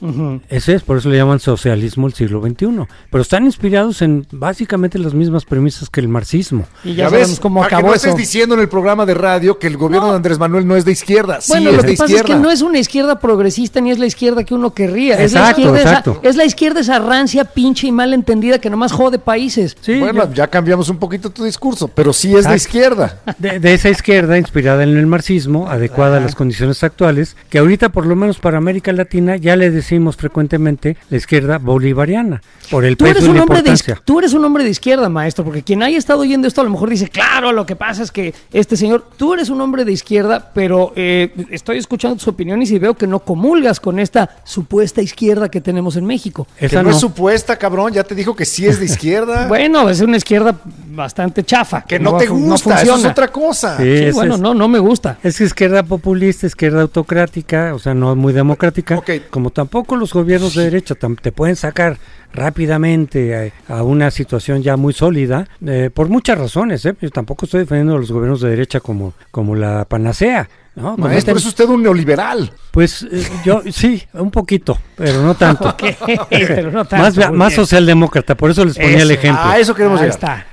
XXI. Ujú. Ese es, por eso le llaman socialismo el siglo XXI. Pero están inspirados en básicamente las mismas premisas que el marxismo. Y ya, Ya, sabemos ves, cómo para que acabó no eso. estés diciendo en el programa de radio que el gobierno No. de Andrés Manuel no es de izquierda. Sí, Bueno, es lo de que pasa izquierda. es que no es una izquierda progresista ni es la izquierda que uno querría. es, la Exacto, izquierda esa, exacto. es la izquierda esa rancia, pinche y mal entendida que nomás jode países. Sí, bueno, yo- ya cambiamos un poquito tu discurso, pero sí es de Exacto. izquierda. de, de esa izquierda inspirada en el marxismo, adecuada a las condiciones actuales, que ahorita por lo menos para América Latina ya le decimos frecuentemente la izquierda bolivariana, por el Tú peso eres, y un la hombre de, importancia. iz- tú eres un hombre de izquierda, maestro, porque quien haya estado oyendo esto a lo mejor dice, claro, lo que pasa es que este señor, tú eres un hombre de izquierda, pero eh, estoy escuchando tus opiniones y veo que no comulgas con esta supuesta izquierda que tenemos en México. Que Esa no, no. es supuesta, cabrón. Ya te dijo que sí es de izquierda. Bueno, es una izquierda bastante chafa. que no, te gusta, eso es otra cosa. Sí, bueno, es- no, no me gusta. Es que izquierda populista, izquierda autocrática, o sea, no muy democrática, como tampoco los gobiernos de derecha te pueden sacar rápidamente a, a una situación ya muy sólida, eh, por muchas razones, ¿eh? Yo tampoco estoy defendiendo a los gobiernos de derecha como, como la panacea, ¿no? Maestro, Cometen- es usted un neoliberal. Pues eh, yo sí, un poquito, pero no tanto. Pero no tanto, más, socialdemócrata, por eso les ponía el ejemplo. A eso queremos Ahí llegar. está.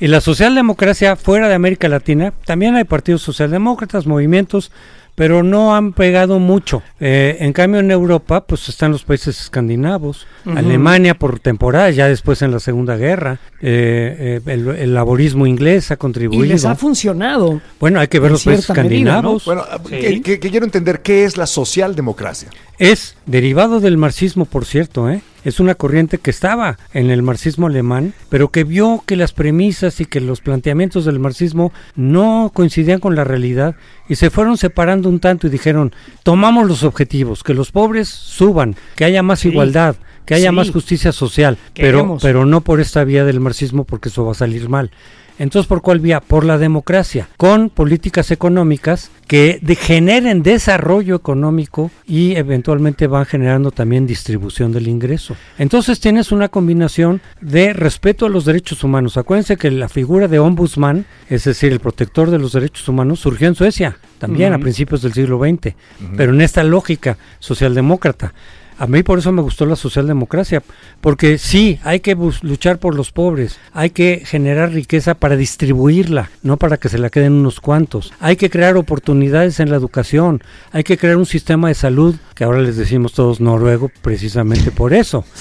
Y la socialdemocracia fuera de América Latina, también hay partidos socialdemócratas, movimientos, pero no han pegado mucho. Eh, en cambio en Europa, pues están los países escandinavos, Alemania por temporada, ya después en la Segunda Guerra, eh, eh, el, laborismo inglés ha contribuido. Y les ha funcionado. Bueno, hay que ver los países escandinavos. Bueno, que, quiero entender qué es la socialdemocracia. Es derivado del marxismo, por cierto, ¿eh? Es una corriente que estaba en el marxismo alemán, pero que vio que las premisas y que los planteamientos del marxismo no coincidían con la realidad y se fueron separando un tanto y dijeron, tomamos los objetivos, que los pobres suban, que haya más igualdad, que haya más justicia social, pero, pero no por esta vía del marxismo porque eso va a salir mal. Entonces, ¿por cuál vía? Por la democracia, con políticas económicas que generen desarrollo económico y eventualmente van generando también distribución del ingreso. Entonces tienes una combinación de respeto a los derechos humanos. Acuérdense que la figura de ombudsman, es decir, el protector de los derechos humanos, surgió en Suecia también a principios del siglo XX, pero en esta lógica socialdemócrata. A mí por eso me gustó la socialdemocracia, porque sí, hay que luchar por los pobres, hay que generar riqueza para distribuirla, no para que se la queden unos cuantos. Hay que crear oportunidades en la educación, hay que crear un sistema de salud, que ahora les decimos todos noruego precisamente por eso.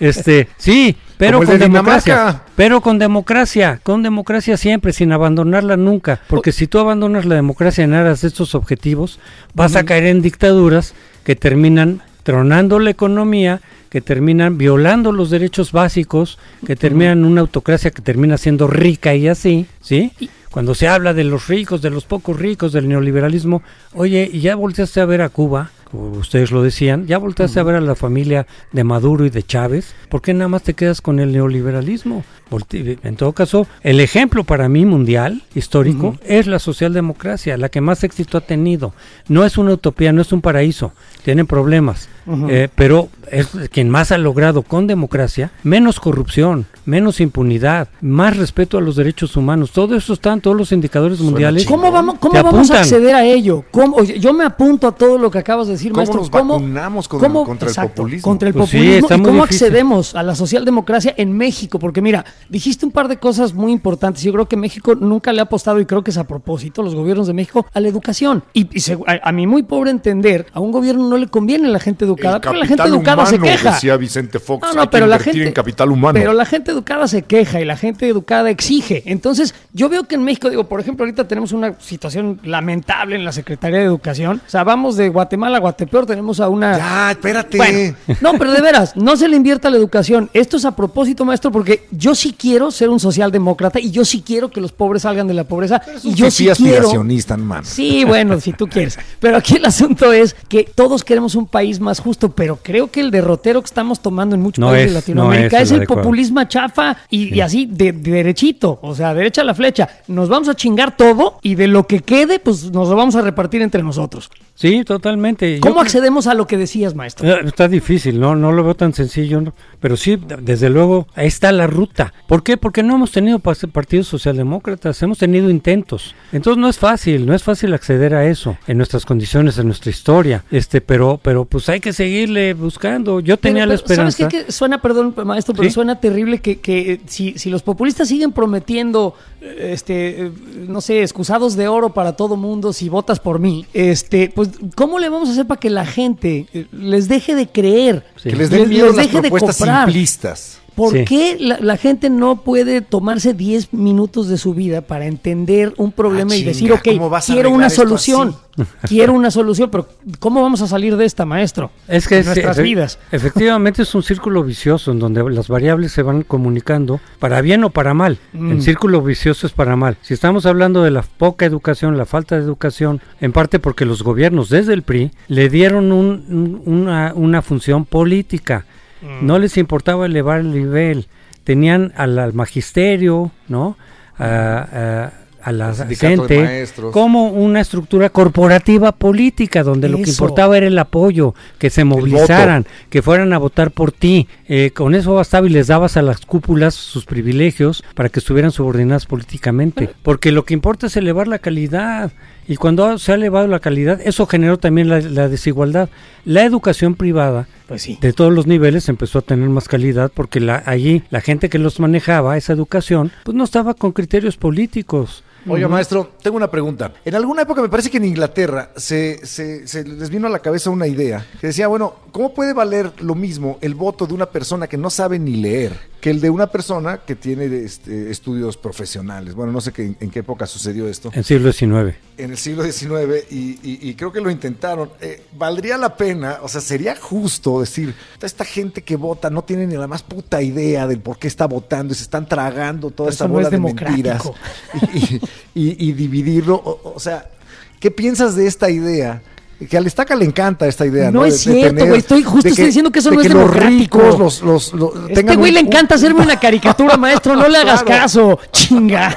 Este, sí, pero con democracia. Pero con democracia, con democracia siempre, sin abandonarla nunca. Porque si tú abandonas la democracia en aras de estos objetivos, vas a caer en dictaduras que terminan tronando la economía, que terminan violando los derechos básicos, que terminan en una autocracia que termina siendo rica y así, ¿sí? Cuando se habla de los ricos, de los pocos ricos, del neoliberalismo, oye, ¿y ya volteaste a ver a Cuba? ustedes lo decían, ya volteaste a ver a la familia de Maduro y de Chávez, ¿por qué nada más te quedas con el neoliberalismo? En todo caso, el ejemplo para mí mundial, histórico, es la socialdemocracia, la que más éxito ha tenido. No es una utopía, no es un paraíso, tienen problemas, eh, pero es quien más ha logrado con democracia menos corrupción, menos impunidad, más respeto a los derechos humanos. Todo eso está en todos los indicadores mundiales. ¿Cómo vamos, cómo vamos a acceder a ello? yo me apunto a todo lo que acabas de decir, ¿Cómo maestro. Nos vacunamos contra el populismo? Contra el pues populismo. ¿Y cómo accedemos a la socialdemocracia en México? Porque mira, dijiste un par de cosas muy importantes. Yo creo que México nunca le ha apostado, y creo que es a propósito, los gobiernos de México, a la educación. Y, a, mí muy pobre entender, a un gobierno no le conviene la gente educada, pero la gente educada se queja. Decía Vicente Fox, no, no, pero la gente, en capital humano. Pero la gente educada se queja y la gente educada exige. Entonces, yo veo que en México, digo, por ejemplo, ahorita tenemos una situación lamentable en la Secretaría de Educación. O sea, vamos de Guatemala a Guatepeor, tenemos a una... Ya, espérate. no, pero de veras, no se le invierta a la educación. Esto es a propósito, maestro, porque yo sí quiero ser un socialdemócrata y yo sí quiero que los pobres salgan de la pobreza. y yo sí quiero... Sí, bueno, si tú quieres. Pero aquí el asunto es que todos queremos un país más justo, pero creo que el derrotero que estamos tomando en muchos países de Latinoamérica es, el populismo chafa y, así de, derechito, o sea, derecha a la flecha. Nos vamos a chingar todo y de lo que quede, pues nos lo vamos a repartir entre nosotros. Sí, totalmente. ¿Cómo accedemos a lo que decías, maestro? Eh, está difícil, no, no lo veo tan sencillo, pero sí, desde luego, ahí está la ruta. ¿Por qué? Porque no hemos tenido partidos socialdemócratas, hemos tenido intentos. Entonces no es fácil, no es fácil acceder a eso en nuestras condiciones, en nuestra historia. Este, pero, pero pues hay que seguirle buscando. Yo tenía la esperanza. ¿Sabes qué? Suena, perdón, maestro, pero suena terrible que, que si, si los populistas siguen prometiendo, eh, este, eh, no sé, excusados de oro para todo mundo si votas por mí, este, pues ¿cómo le vamos a hacer para que la gente eh, les deje de creer? Que les, les, les deje de comprar? Simplistas. ¿Por qué la, gente no puede tomarse 10 minutos de su vida para entender un problema ah, y decir, ok, quiero una solución? quiero una solución, pero ¿cómo vamos a salir de esta, maestro? Es que nuestras vidas. Efectivamente es un círculo vicioso en donde las variables se van comunicando para bien o para mal. Mm. El círculo vicioso es para mal. Si estamos hablando de la poca educación, la falta de educación, en parte porque los gobiernos desde el PRI le dieron una, una función política Mm. No les importaba elevar el nivel. Tenían al, magisterio, ¿no? A, la gente como una estructura corporativa política donde lo que importaba era el apoyo, que se movilizaran, que fueran a votar por ti. Eh, con eso bastaba y les dabas a las cúpulas sus privilegios para que estuvieran subordinadas políticamente. Porque lo que importa es elevar la calidad. Y cuando se ha elevado la calidad, eso generó también la, desigualdad. La educación privada, pues de todos los niveles, empezó a tener más calidad porque la, allí la gente que los manejaba, esa educación, pues no estaba con criterios políticos Oiga, maestro, tengo una pregunta. En alguna época me parece que en Inglaterra se, se, se, les vino a la cabeza una idea que decía, bueno, ¿cómo puede valer lo mismo el voto de una persona que no sabe ni leer que el de una persona que tiene este, estudios profesionales? Bueno, no sé qué, en qué época sucedió esto. En el siglo XIX. En el siglo XIX, y, y, creo que lo intentaron. Eh, ¿Valdría la pena, o sea, sería justo decir, esta gente que vota no tiene ni la más puta idea del por qué está votando y se están tragando toda esta bola de mentiras? y, dividirlo. O, sea, ¿qué piensas de esta idea? Que al Estaca le encanta esta idea. No, es cierto, güey. Estoy justo estoy diciendo que eso no es democrático. Los ricos, los, este güey le encanta hacerme una caricatura, maestro. No le hagas caso. Chinga.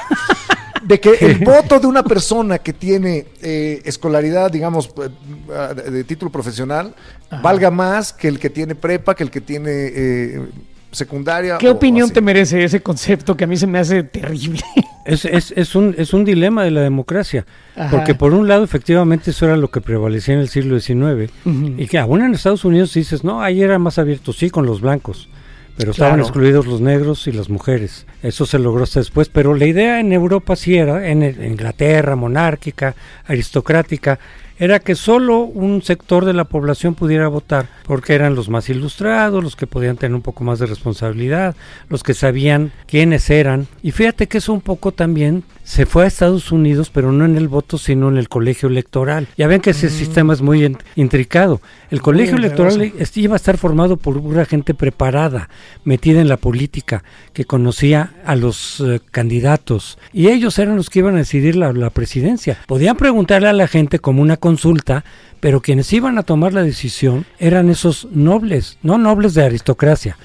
De que el voto de una persona que tiene eh, escolaridad, digamos, eh, de título profesional, valga más que el que tiene prepa, que el que tiene eh, secundaria. ¿Qué opinión te merece ese concepto que a mí se me hace terrible? Es, es, es, un, es un dilema de la democracia, porque por un lado efectivamente eso era lo que prevalecía en el siglo XIX, y que aún en Estados Unidos dices, no, ahí era más abierto, sí, con los blancos, pero estaban excluidos los negros y las mujeres. Eso se logró hasta después, pero la idea en Europa sí era, en Inglaterra, monárquica, aristocrática, era que solo un sector de la población pudiera votar, porque eran los más ilustrados, los que podían tener un poco más de responsabilidad, los que sabían quiénes eran. Y fíjate que eso un poco también se fue a Estados Unidos, pero no en el voto, sino en el colegio electoral. Ya ven que ese mm. sistema es muy intricado. El colegio electoral iba a estar formado por una gente preparada, metida en la política, que conocía a los eh, candidatos. Y ellos eran los que iban a decidir la, la presidencia. Podían preguntarle a la gente como una consulta, pero quienes iban a tomar la decisión eran esos nobles, no nobles de aristocracia,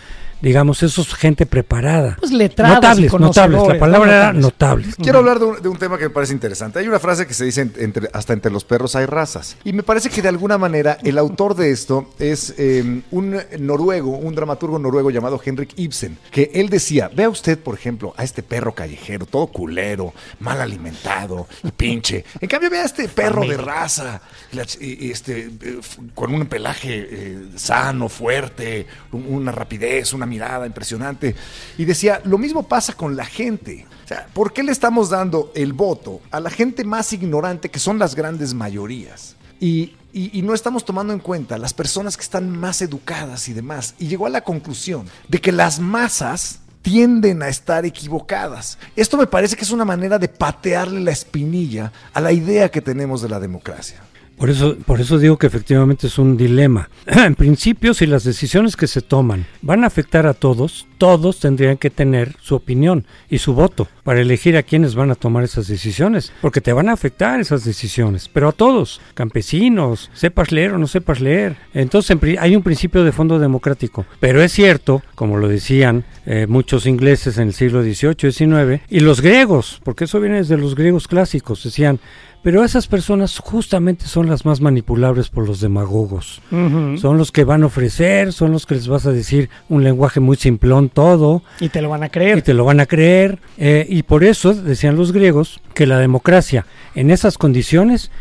digamos, esos gente preparada. Pues notables, notables, la palabra era notables. Quiero hablar de un, tema que me parece interesante. Hay una frase que se dice entre, hasta entre los perros hay razas. Y me parece que de alguna manera el autor de esto es em, un noruego, un dramaturgo noruego llamado Henrik Ibsen, que él decía, vea usted, por ejemplo, a este perro callejero, todo culero, mal alimentado y pinche. En cambio, vea a este perro de raza, este, eh, con un pelaje eh, sano, fuerte, una rapidez, una mirada impresionante. Y decía, lo mismo pasa con la gente. O sea, ¿por qué le estamos dando el voto a la gente más ignorante que son las grandes mayorías? Y, no estamos tomando en cuenta las personas que están más educadas y demás. Y llegó a la conclusión de que las masas tienden a estar equivocadas. Esto me parece que es una manera de patearle la espinilla a la idea que tenemos de la democracia. Por eso, por eso digo que efectivamente es un dilema. en principio, si las decisiones que se toman van a afectar a todos, todos tendrían que tener su opinión y su voto para elegir a quienes van a tomar esas decisiones, porque te van a afectar esas decisiones, pero a todos, campesinos, sepas leer o no sepas leer. Entonces hay un principio de fondo democrático, pero es cierto, como lo decían eh, muchos ingleses en el siglo XVIII XIX, y los griegos, porque eso viene desde los griegos clásicos, decían, pero esas personas justamente son las más manipulables por los demagogos. Son los que van a ofrecer, son los que les vas a decir un lenguaje muy simplón todo. Y te lo van a creer. Y te lo van a creer. Eh, y por eso decían los griegos que la democracia en esas condiciones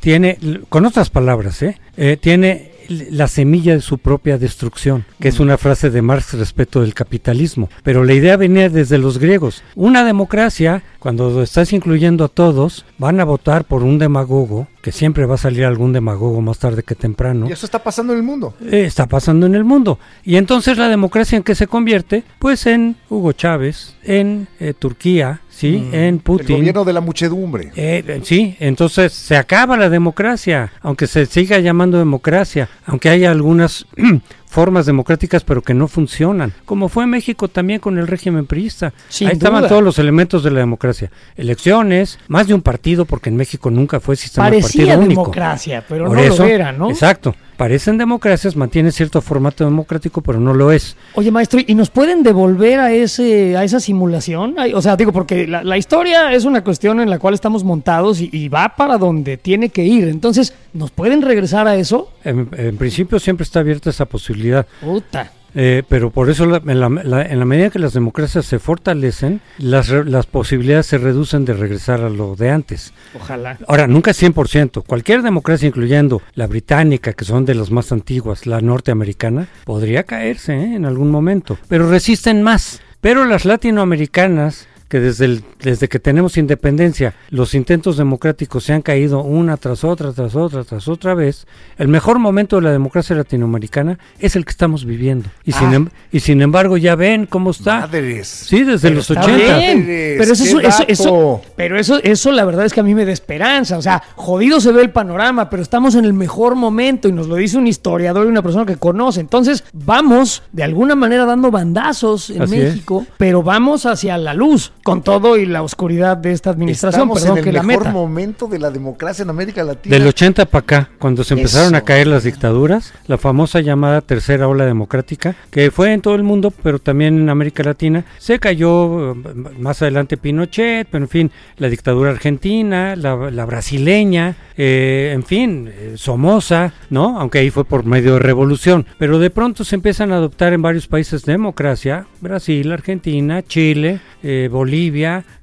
tiene, con otras palabras, eh, eh tiene la semilla de su propia destrucción, que es una frase de Marx respecto del capitalismo. Pero la idea venía desde los griegos. Una democracia, cuando estás incluyendo a todos, van a votar por un demagogo, que siempre va a salir algún demagogo más tarde que temprano. Y eso está pasando en el mundo. Eh, está pasando en el mundo. Y entonces la democracia en qué se convierte? Pues en Hugo Chávez, en eh, Turquía, ¿sí? Mm. En Putin. El gobierno de la muchedumbre. Eh, sí, entonces se acaba la democracia, aunque se siga llamando democracia, aunque haya algunas formas democráticas pero que no funcionan, como fue en México también con el régimen priista. Ahí estaban todos los elementos de la democracia. Elecciones, más de un partido, porque en México nunca fue sistema de partido único. democracia, pero no lo era, ¿no? Exacto parecen democracias, mantienen cierto formato democrático, pero no lo es. Oye, maestro, ¿y nos pueden devolver a ese a esa simulación? O sea, digo, porque la, historia es una cuestión en la cual estamos montados y, va para donde tiene que ir. Entonces, ¿nos pueden regresar a eso? En, en principio siempre está abierta esa posibilidad. Puta. Eh, pero por eso en, la, medida que las democracias se fortalecen, las, las posibilidades se reducen de regresar a lo de antes. Ojalá. Ahora, nunca es 100%. Cualquier democracia, incluyendo la británica, que son de las más antiguas, la norteamericana, podría caerse ¿eh? en algún momento. Pero resisten más. Pero las latinoamericanas que desde, el, desde que tenemos independencia los intentos democráticos se han caído una tras otra, tras otra, tras otra vez, el mejor momento de la democracia latinoamericana es el que estamos viviendo. Y, sin, Ah. em- y sin embargo ya ven cómo está. Madres. Sí, desde los Está 80. bien, Madres, pero eso, qué eso, eso, pero eso, eso la verdad es que a mí me da esperanza. O sea, jodido se ve el panorama, pero estamos en el mejor momento y nos lo dice un historiador y una persona que conoce. Entonces, vamos de alguna manera dando bandazos en Así es. México, pero vamos hacia la luz con todo y la oscuridad de esta administración. Estamos Perdón en que el la mejor meta. momento de la democracia en América Latina. Del 80 para acá, cuando se empezaron Eso. a caer las dictaduras, la famosa llamada tercera ola democrática, que fue en todo el mundo, pero también en América Latina, se cayó eh, más adelante Pinochet, pero en fin, la dictadura argentina, la, la brasileña, eh, en fin, eh, Somoza, ¿no? Aunque ahí fue por medio de revolución, pero de pronto se empiezan a adoptar en varios países democracia, Brasil, Argentina, Chile, eh, Bolivia,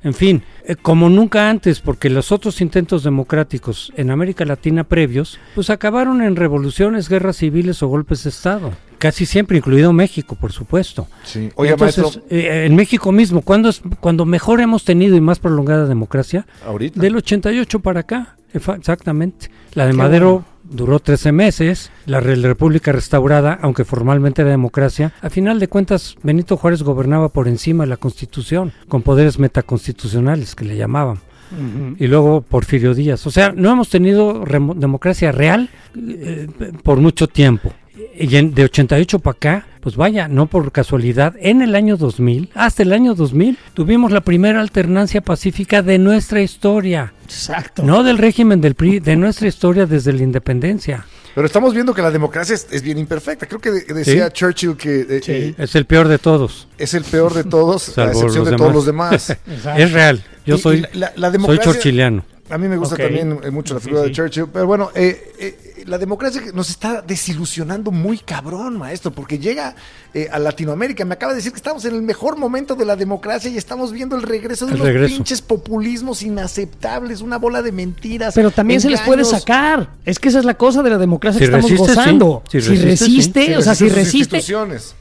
en fin, eh, como nunca antes, porque los otros intentos democráticos en América Latina previos, pues acabaron en revoluciones, guerras civiles o golpes de Estado. Casi siempre, incluido México, por supuesto. Sí. Oiga, Entonces, maestro, eh, en México mismo, cuando, es, cuando mejor hemos tenido y más prolongada democracia? ahorita. Del 88 para acá, exactamente. La de Qué Madero bueno. Duró 13 meses, la re- la República restaurada, aunque formalmente era democracia, a final de cuentas Benito Juárez gobernaba por encima de la Constitución, con poderes metaconstitucionales que le llamaban. Y luego Porfirio Díaz. O sea, no hemos tenido democracia real eh, por mucho tiempo. Y en- de 88 para acá, pues vaya, no por casualidad, en el año 2000, hasta el año 2000, tuvimos la primera alternancia pacífica de nuestra historia. Exacto. No del régimen del PRI, de nuestra historia desde la independencia. Pero estamos viendo que la democracia es, es bien imperfecta. Creo que de- decía Sí. Churchill que eh, Sí. eh, Es el peor de todos. es el peor de todos, a excepción de todos los demás. Es real. Yo soy, la- la- la soy chorchiliano. A mí me gusta también eh, mucho la Sí, figura de. Churchill, pero bueno, eh, eh, la democracia que nos está desilusionando muy cabrón, maestro, porque llega eh, a Latinoamérica. Me acaba de decir que estamos en el mejor momento de la democracia y estamos viendo el regreso de El unos regreso. pinches populismos inaceptables, una bola de mentiras. Pero también se les puede sacar. Es que esa es la cosa de la democracia Si que estamos resiste, gozando. Si Si, resiste, resiste, sí. o sea, si resiste,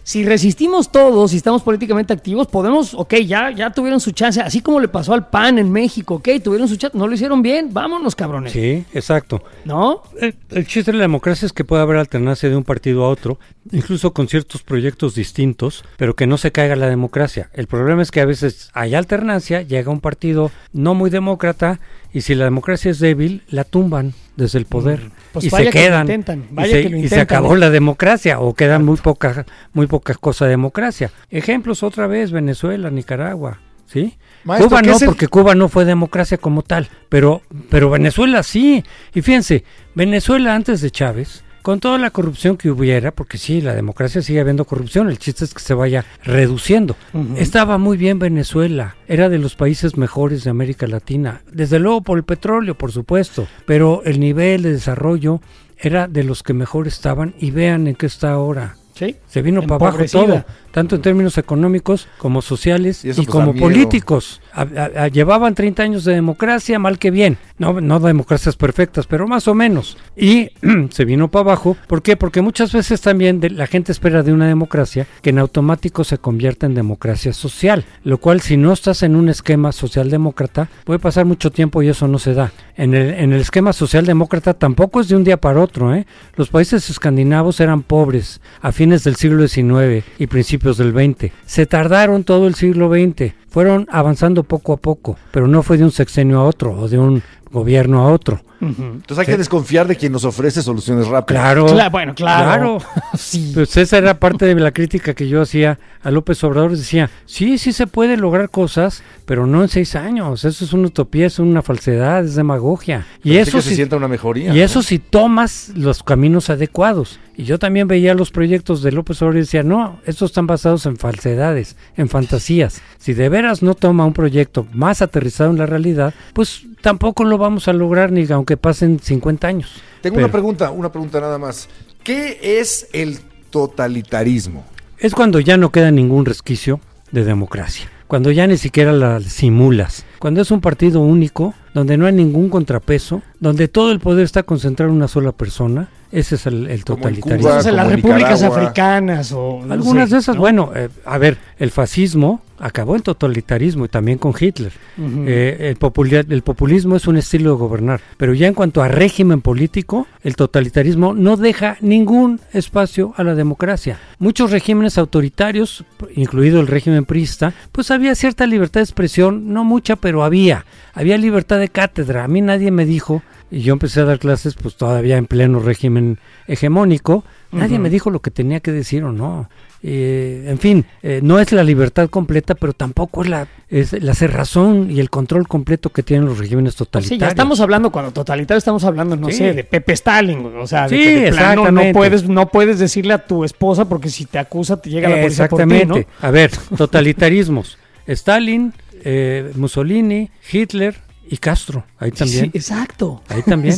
si resistimos todos y estamos políticamente activos, podemos, ok, ya, ya tuvieron su chance, así como le pasó al PAN en México, ok, tuvieron su chance, no lo hicieron bien, vámonos, cabrones. Sí, exacto. ¿No? El, el chiste de la democracia es que puede haber alternancia de un partido a otro, incluso con ciertos proyectos distintos, pero que no se caiga la democracia. El problema es que a veces hay alternancia, llega un partido no muy demócrata y si la democracia es débil, la tumban desde el poder Pues y se que quedan intentan, y vaya se, que lo y se intentan, acabó ¿eh? la democracia o quedan muy pocas muy pocas cosas de democracia. Ejemplos otra vez Venezuela, Nicaragua, ¿sí? Maestro, Cuba ¿qué no, el- porque Cuba no fue democracia como tal, pero, pero Venezuela sí. Y fíjense, Venezuela antes de Chávez, con toda la corrupción que hubiera, porque sí, la democracia sigue habiendo corrupción, el chiste es que se vaya reduciendo. Estaba muy bien Venezuela, era de los países mejores de América Latina, desde luego por el petróleo, por supuesto, pero el nivel de desarrollo era de los que mejor estaban y vean en qué está ahora. Sí. Se vino para abajo todo, tanto en términos económicos como sociales Y pues, como políticos. A- a- a- llevaban 30 años de democracia, mal que bien. No, no democracias perfectas, pero más o menos. Y se vino para abajo. ¿Por qué? Porque muchas veces también de- la gente espera de una democracia que en automático se convierta en democracia social. Lo cual, si no estás en un esquema socialdemócrata, puede pasar mucho tiempo y eso no se da. En el, en el esquema socialdemócrata tampoco es de un día para otro. ¿eh? Los países escandinavos eran pobres a fines del siglo XIX y principios del XX. Se tardaron todo el siglo XX. Fueron avanzando poco a poco, pero no fue de un sexenio a otro o de un gobierno a otro. Entonces hay que desconfiar de quien nos ofrece soluciones rápidas. Claro. Cla- bueno, claro. Claro. sí. Pues esa era parte de la crítica que yo hacía a López Obrador. Decía, sí, sí se puede lograr cosas, pero no en seis años. Eso es una utopía, es una falsedad, es demagogia. Y Pero sí eso que se sienta una mejoría. Y ¿no? eso si tomas los caminos adecuados. Y yo también veía los proyectos de López Obrador y decía, no, estos están basados en falsedades, en fantasías. Si de veras no toma un proyecto más aterrizado en la realidad, pues tampoco lo vamos a lograr ni aunque pasen 50 años. Tengo Pero una pregunta, una pregunta nada más. ¿Qué es el totalitarismo? Es cuando ya no queda ningún resquicio de democracia. Cuando ya ni siquiera la simulas. Cuando es un partido único, donde no hay ningún contrapeso, donde todo el poder está concentrado en una sola persona. Ese es el, totalitarismo. Cuba, en las repúblicas africanas o... Algunas de esas, bueno, eh, a ver, el fascismo acabó en totalitarismo y también con Hitler. Eh, el, el, populismo es un estilo de gobernar, pero ya en cuanto a régimen político, el totalitarismo no deja ningún espacio a la democracia. Muchos regímenes autoritarios, incluido el régimen priista, pues había cierta libertad de expresión, no mucha, pero había. Había libertad de cátedra. A mí nadie me dijo y yo empecé a dar clases pues todavía en pleno régimen hegemónico, nadie me dijo lo que tenía que decir o no. Eh, en fin, eh, no es la libertad completa, pero tampoco es la, es la cerrazón y el control completo que tienen los regímenes totalitarios. Sí, ya estamos hablando, cuando totalitario estamos hablando, no sé, de Pepe Stalin, o sea, de, plano no puedes, no puedes decirle a tu esposa porque si te acusa te llega la policía Exactamente. Por ti, ¿no? A ver, totalitarismos. Stalin, eh, Mussolini, Hitler, y Castro, ahí también. Sí, exacto. Ahí también.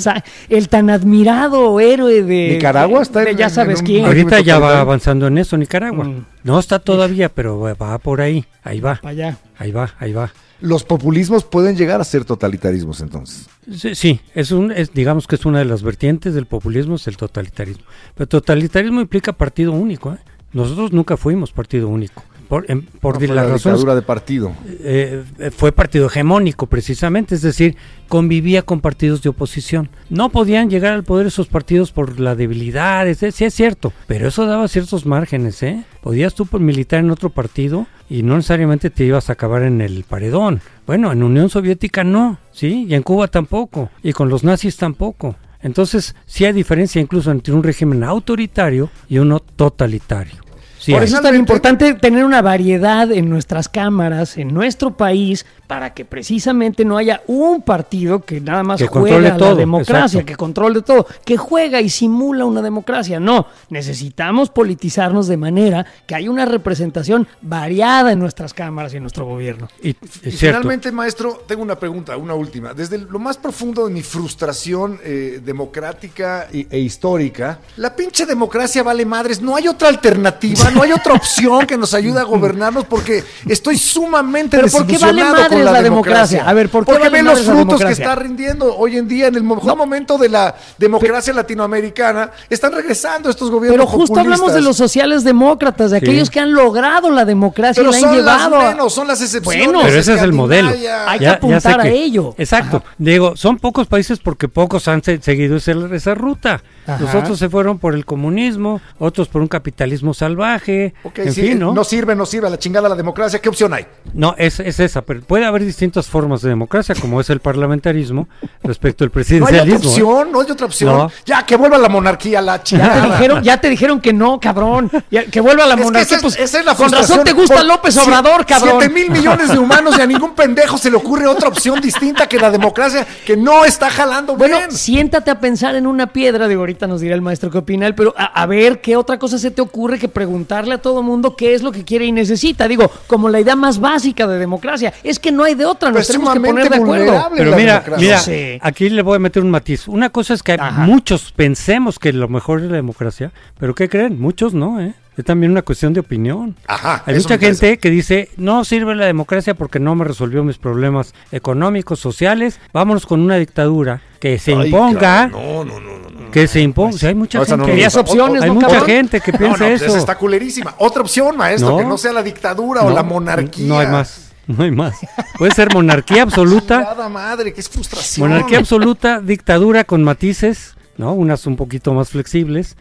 El tan admirado héroe de Nicaragua está de, ya sabes quién. Ahorita ya va avanzando en eso Nicaragua. Mm. No está todavía, pero va por ahí. Ahí va. Allá. Ahí va, ahí va. Los populismos pueden llegar a ser totalitarismos entonces. Sí, es un es, digamos que es una de las vertientes del populismo es el totalitarismo. Pero totalitarismo implica partido único, ¿eh? Nosotros nunca fuimos partido único por, por la, dictadura de partido. Eh, eh, fue partido hegemónico precisamente, es decir, convivía con partidos de oposición. No podían llegar al poder esos partidos por la debilidad, sí es cierto, pero eso daba ciertos márgenes, ¿eh? Podías tú militar en otro partido y no necesariamente te ibas a acabar en el paredón. Bueno, en Unión Soviética no, ¿sí? Y en Cuba tampoco, y con los nazis tampoco. Entonces, sí hay diferencia incluso entre un régimen autoritario y uno totalitario. Por eso es tan importante tener una variedad en nuestras cámaras, en nuestro país, para que precisamente no haya un partido que nada más juega la democracia, que controle todo, que juega y simula una democracia. No, necesitamos politizarnos de manera que haya una representación variada en nuestras cámaras y en nuestro gobierno. Y, finalmente, maestro, tengo una pregunta, una última. Desde lo más profundo de mi frustración eh, democrática e histórica, la pinche democracia vale madres, no hay otra alternativa, no hay otra opción que nos ayude a gobernarnos porque estoy sumamente ¿Pero ¿por qué vale madres la, democracia? A ver, ¿por qué Porque ven los frutos que está rindiendo hoy en día en el mejor momento de la democracia latinoamericana. Están regresando estos gobiernos Pero justo hablamos de los sociales demócratas, de aquellos que han logrado la democracia y la han llevado. Las menos, son las excepciones. Bueno, pero ese es el modelo. Hay que apuntar a ello. Exacto. Digo, son pocos países porque pocos han seguido esa, ruta. Los otros se fueron por el comunismo, otros por un capitalismo salvaje. en fin, ¿no? no sirve, no sirve a la chingada la democracia. ¿Qué opción hay? No, es, es esa, pero puede haber distintas formas de democracia, como es el parlamentarismo, respecto al presidencialismo. No hay otra ¿eh? opción, no hay otra opción. Ya que vuelva la monarquía, la chingada. Ya te dijeron, ya te dijeron que no, cabrón. que vuelva la monarquía. pues, esa es la con razón te gusta López Obrador, cabrón. Siete mil millones de humanos y a ningún pendejo se le ocurre otra opción distinta que la democracia que no está jalando bueno, bien. siéntate a pensar en una piedra, digo, ahorita nos dirá el maestro qué opina él, pero a, ver qué otra cosa se te ocurre que preguntarle a todo mundo qué es lo que quiere y necesita. Digo, como la idea más básica de democracia, es que no hay de otra, nos pues tenemos que poner de acuerdo. Pero mira, mira, aquí le voy a meter un matiz. Una cosa es que muchos pensemos que lo mejor es la democracia, pero ¿qué creen? Muchos no, ¿eh? Es también una cuestión de opinión. Ajá, Hay mucha gente que dice, no sirve la democracia porque no me resolvió mis problemas económicos, sociales. Vámonos con una dictadura que se imponga. No, no, no, Que se imponga. hay mucha gente. opciones, hay mucha gente que piensa pues eso. está culerísima. Otra opción, maestro, que no sea la dictadura o la monarquía. No hay más. No hay más. Puede ser monarquía absoluta. madre, qué frustración. Monarquía absoluta, dictadura con matices, ¿no? Unas un poquito más flexibles.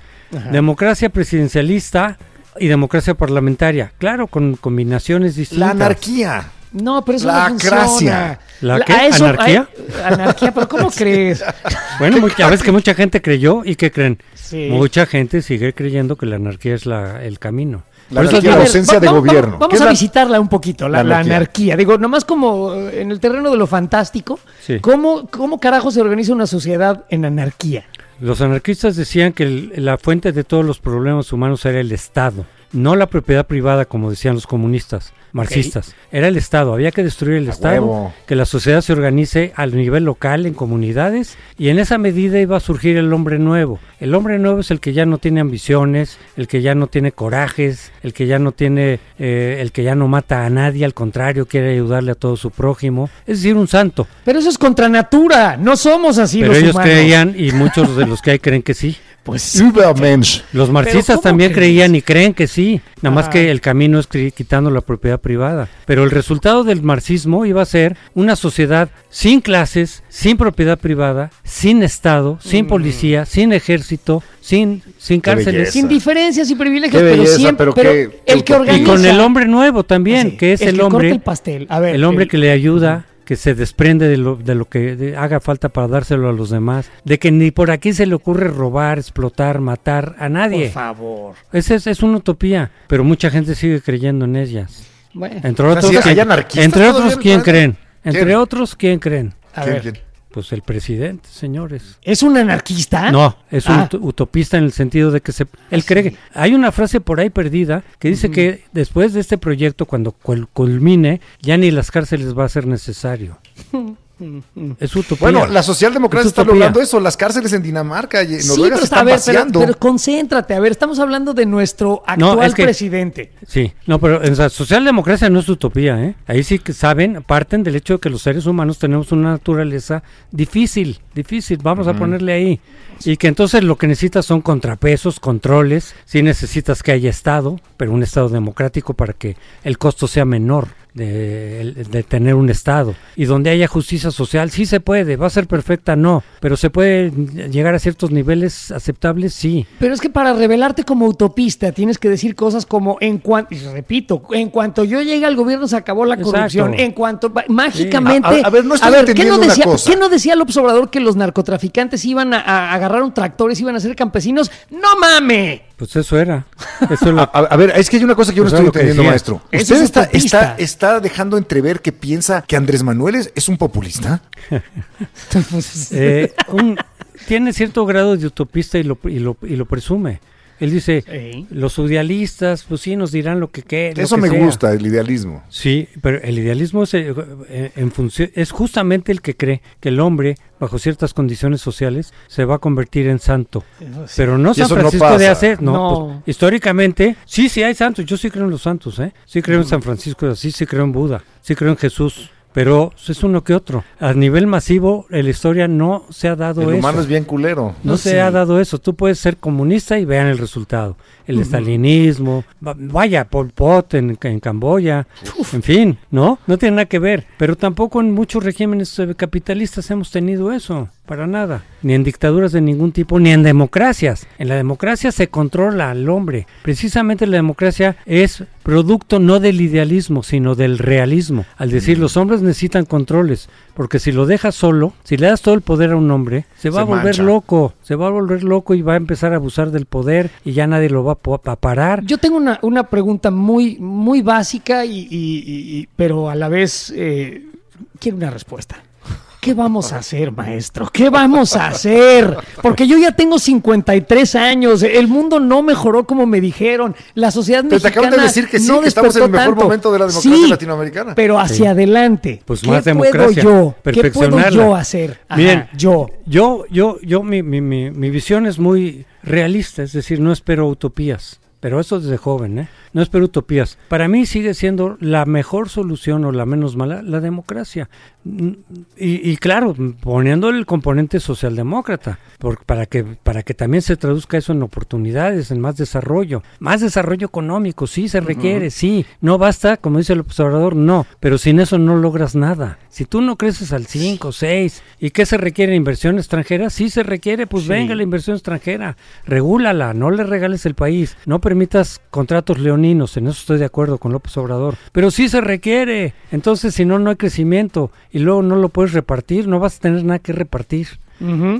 Democracia presidencialista y democracia parlamentaria. Claro, con combinaciones distintas. La anarquía. No, pero eso la no funciona. ¿La qué? ¿Anarquía? anarquía, pero ¿cómo crees? Bueno, ya ves que mucha gente creyó y ¿qué creen? Mucha gente sigue creyendo que la anarquía es la, el camino. La, ausencia de gobierno. Vamos, a visitarla un poquito, la, anarquía. Digo, nomás como eh, en el terreno de lo fantástico, ¿cómo, ¿cómo carajo se organiza una sociedad en anarquía? Los anarquistas decían que la fuente de todos los problemas humanos era el Estado, no la propiedad privada como decían los comunistas marxistas. Era el Estado, había que destruir el Estado, que la sociedad se organice al nivel local, en comunidades, y en esa medida iba a surgir el hombre nuevo. El hombre nuevo es el que ya no tiene ambiciones, el que ya no tiene corajes, el que ya no tiene, eh, el que ya no mata a nadie, al contrario, quiere ayudarle a todo su prójimo, es decir, un santo. Pero eso es contra natura, no somos así Pero ellos creían, y muchos de los que hay creen que sí. Pues Übermensch. Los marxistas también creían y creen que sí, nada más que el camino es quitando la propiedad privada. Pero el resultado del marxismo iba a ser una sociedad sin clases, sin propiedad privada, sin Estado, sin mm. policía, sin ejército, sin, sin cárceles. Sin diferencias y privilegios, pero siempre. Pero el que organiza. Y con el hombre nuevo también, que es el, hombre. El, pastel. el hombre que le ayuda que se desprende de lo, de lo que haga falta para dárselo a los demás, de que ni por aquí se le ocurre robar, explotar, matar a nadie. Por favor. Esa es, es una utopía, pero mucha gente sigue creyendo en ellas. Bueno. Entre otros, entre otros ¿quién creen? Entre otros, ¿quién creen? A ver. Pues el presidente, señores. ¿Es un anarquista? No, es un ah. utopista en el sentido de que se, él cree que hay una frase por ahí perdida que dice que después de este proyecto, cuando culmine, ya ni las cárceles va a ser necesario. Es utopía. Bueno, la socialdemocracia está logrando eso. Las cárceles en Dinamarca y en Noruega se están vaciando. Pero, concéntrate, a ver, estamos hablando de nuestro actual presidente. Sí, no, pero la socialdemocracia no es utopía, ¿eh? Ahí sí que saben, parten del hecho de que los seres humanos tenemos una naturaleza difícil, difícil, vamos a ponerle ahí. Y que entonces lo que necesitas son contrapesos, controles, sí necesitas que haya Estado, pero un Estado democrático para que el costo sea menor de, tener un Estado. Y donde haya justicia social, sí se puede, va a ser perfecta, no, pero se puede llegar a ciertos niveles aceptables, sí. Pero es que para revelarte como utopista tienes que decir cosas como, en cuanto, y repito, en cuanto yo llegue al gobierno se acabó la corrupción, en cuanto, mágicamente, a, ver, no ¿qué, no decía, ¿qué no decía López Obrador que los narcotraficantes iban a, agarrar un tractor y iban a ser campesinos? ¡No mame! Pues eso era. a, ver, es que hay una cosa que yo no estoy entendiendo, maestro. ¿Usted está, está, está, dejando entrever que piensa que Andrés Manuel es, un populista? Eh, tiene cierto grado de utopista y lo, y lo, y lo presume. Él dice, los idealistas, pues sí, nos dirán lo que quieran. Eso me gusta, el idealismo. Sí, pero el idealismo es, eh, en función, es justamente el que cree que el hombre, bajo ciertas condiciones sociales, se va a convertir en santo. Pero no San Francisco de hacer, no. Pues, históricamente, sí, sí hay santos, yo sí creo en los santos, ¿eh? Sí creo en San Francisco de Asís, sí creo en Buda, sí creo en Jesús pero es uno que otro. A nivel masivo, en la historia no se ha dado eso. El humano es bien culero. No, se ha dado eso. Tú puedes ser comunista y vean el resultado. El estalinismo, vaya, Pol Pot en, en Camboya, en fin, ¿no? No tiene nada que ver. Pero tampoco en muchos regímenes eh, capitalistas hemos tenido eso para nada, ni en dictaduras de ningún tipo, ni en democracias. En la democracia se controla al hombre. Precisamente la democracia es producto no del idealismo, sino del realismo. Al decir los hombres necesitan controles, porque si lo dejas solo, si le das todo el poder a un hombre, se va a volver loco, se va a volver loco y va a empezar a abusar del poder y ya nadie lo va a, parar. Yo tengo una, una pregunta muy, muy básica y, pero a la vez eh, quiero una respuesta. ¿Qué vamos a hacer, maestro? ¿Qué vamos a hacer? Porque yo ya tengo 53 años, el mundo no mejoró como me dijeron, la sociedad pero mexicana te de decir que sí, que estamos en el mejor momento de la democracia latinoamericana. Pero hacia adelante. Pues ¿Qué más democracia, puedo yo? ¿Qué puedo yo hacer? Bien, yo. Yo, yo, yo, mi, mi, mi, mi visión es muy realista, es decir, no espero utopías pero eso desde joven, ¿eh? No espero utopías. Para mí sigue siendo la mejor solución o la menos mala la democracia. Y, claro, poniendo el componente socialdemócrata, para, que, para que también se traduzca eso en oportunidades, en más desarrollo. Más desarrollo económico, sí se requiere, sí. No basta, como dice el observador, no. Pero sin eso no logras nada. Si tú no creces al 5, 6, ¿y qué se requiere? ¿Inversión extranjera? Sí se requiere, pues venga la inversión extranjera. Regúlala, no le regales el país. No permitas contratos leoninos, en eso estoy de acuerdo con López Obrador. Pero sí se requiere. Entonces, si no, no hay crecimiento y luego no lo puedes repartir, no vas a tener nada que repartir.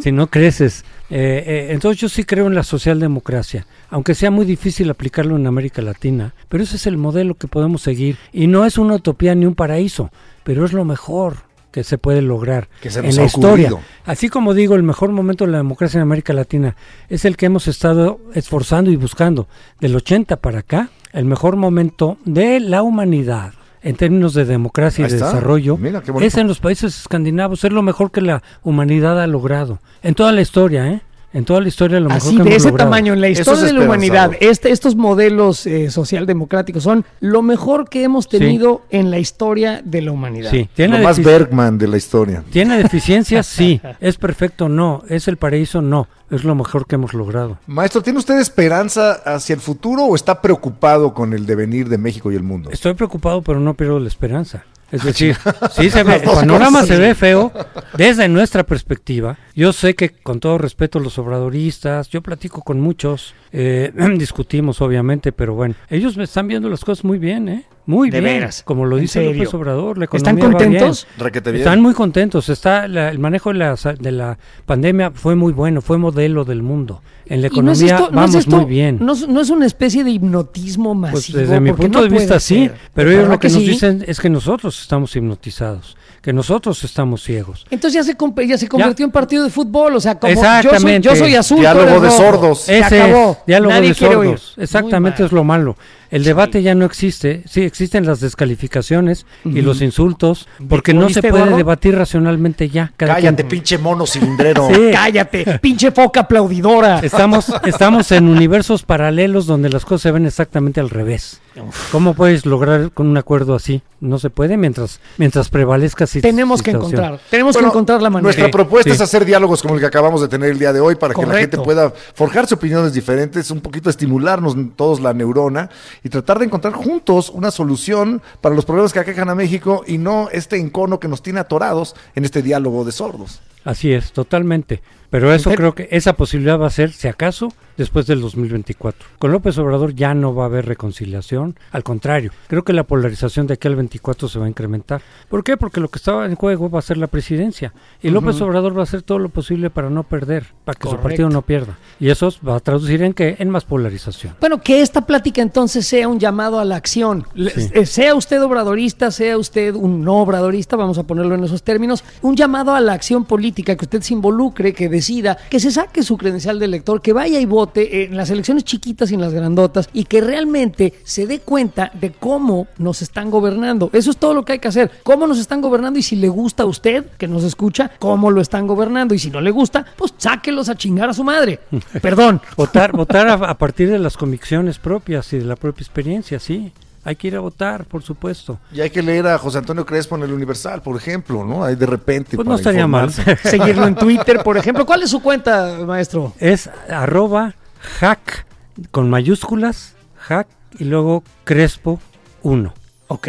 Si no creces. Eh, eh, entonces yo sí creo en la socialdemocracia, aunque sea muy difícil aplicarlo en América Latina, pero ese es el modelo que podemos seguir. Y no es una utopía ni un paraíso, pero es lo mejor que se puede lograr en la historia. Así como digo, el mejor momento de la democracia en América Latina es el que hemos estado esforzando y buscando. Del 80 para acá, el mejor momento de la humanidad en términos de democracia y de desarrollo es en los países escandinavos, es lo mejor que la humanidad ha logrado, en toda la historia, ¿eh? En toda la historia lo mejor Así, que de hemos ese logrado. tamaño, en la historia es de la humanidad, este, estos modelos eh, socialdemocráticos son lo mejor que hemos tenido en la historia de la humanidad. Sí, tiene Lo más Bergman de la historia. ¿Tiene deficiencias? Sí. ¿Es perfecto? No. ¿Es el paraíso? No. Es lo mejor que hemos logrado. Maestro, ¿tiene usted esperanza hacia el futuro o está preocupado con el devenir de México y el mundo? Estoy preocupado, pero no pierdo la esperanza. Es decir, sí se ve, el panorama se ve feo desde nuestra perspectiva. Yo sé que con todo respeto los obradoristas, yo platico con muchos, eh, discutimos obviamente, pero bueno, ellos me están viendo las cosas muy bien, ¿eh? Muy De bien. veras, Como lo dice serio. López Obrador, la ¿Están economía va bien. contentos? Bien. Están muy contentos. Está la- el manejo de la, sa- de la pandemia fue muy bueno, fue modelo del mundo. En la Y no es economía no es vamos esto- muy bien. No, es- no es una especie de hipnotismo masivo. Pues desde mi punto no de vista sí, pero ¿Verdad ellos lo que, nos sí? dicen es que nosotros estamos hipnotizados, que nosotros estamos ciegos. Entonces ya se, ya se convirtió en partido de fútbol, o sea, como yo soy, Exactamente. yo soy azul, Diálogo de sordos. Se Ese acabó. es, diálogo Nadie de sordos. Exactamente es lo malo. El debate ya no existe. Sí, existen las descalificaciones y los insultos, porque no se ¿Oíste, puede debatir racionalmente ya. Cada Cállate, quien- pinche mono cilindrero. Sí. Cállate, pinche foca aplaudidora. Estamos, estamos en universos paralelos donde las cosas se ven exactamente al revés. ¿Cómo puedes lograr con un acuerdo así? No se puede mientras, mientras prevalezca esa Tenemos que situación. encontrar, tenemos Bueno, que encontrar la manera. Nuestra Sí, propuesta sí. es hacer diálogos como el que acabamos de tener el día de hoy para que la gente pueda forjarse opiniones diferentes, un poquito estimularnos todos la neurona y tratar de encontrar juntos una solución para los problemas que aquejan a México y no este encono que nos tiene atorados en este diálogo de sordos. Así es, totalmente. Pero eso creo que esa posibilidad va a ser, si acaso, después del 2024. Con López Obrador ya no va a haber reconciliación. Al contrario, creo que la polarización de aquí al 24 se va a incrementar. ¿Por qué? Porque lo que estaba en juego va a ser la presidencia. Y López Obrador va a hacer todo lo posible para no perder, para que Correcto. su partido no pierda. Y eso va a traducir en qué? En más polarización. Bueno, que esta plática entonces sea un llamado a la acción. Sí. eh, Sea usted obradorista, sea usted un no obradorista, vamos a ponerlo en esos términos, un llamado a la acción política, que usted se involucre, que decida, que se saque su credencial de elector, que vaya y vote en las elecciones chiquitas y en las grandotas y que realmente se dé cuenta de cómo nos están gobernando. Eso es todo lo que hay que hacer. Cómo nos están gobernando y si le gusta a usted, que nos escucha, cómo lo están gobernando y si no le gusta, pues sáquelos a chingar a su madre. Perdón. Votar, votar a, a partir de las convicciones propias y de la propia experiencia, sí. Hay que ir a votar, por supuesto. Y hay que leer a José Antonio Crespo en el Universal, por ejemplo, ¿no? Ahí de repente. Pues no estaría mal. seguirlo en Twitter, por ejemplo. ¿Cuál es su cuenta, maestro? es arroba hack con mayúsculas, hack y luego crespo 1. Ok.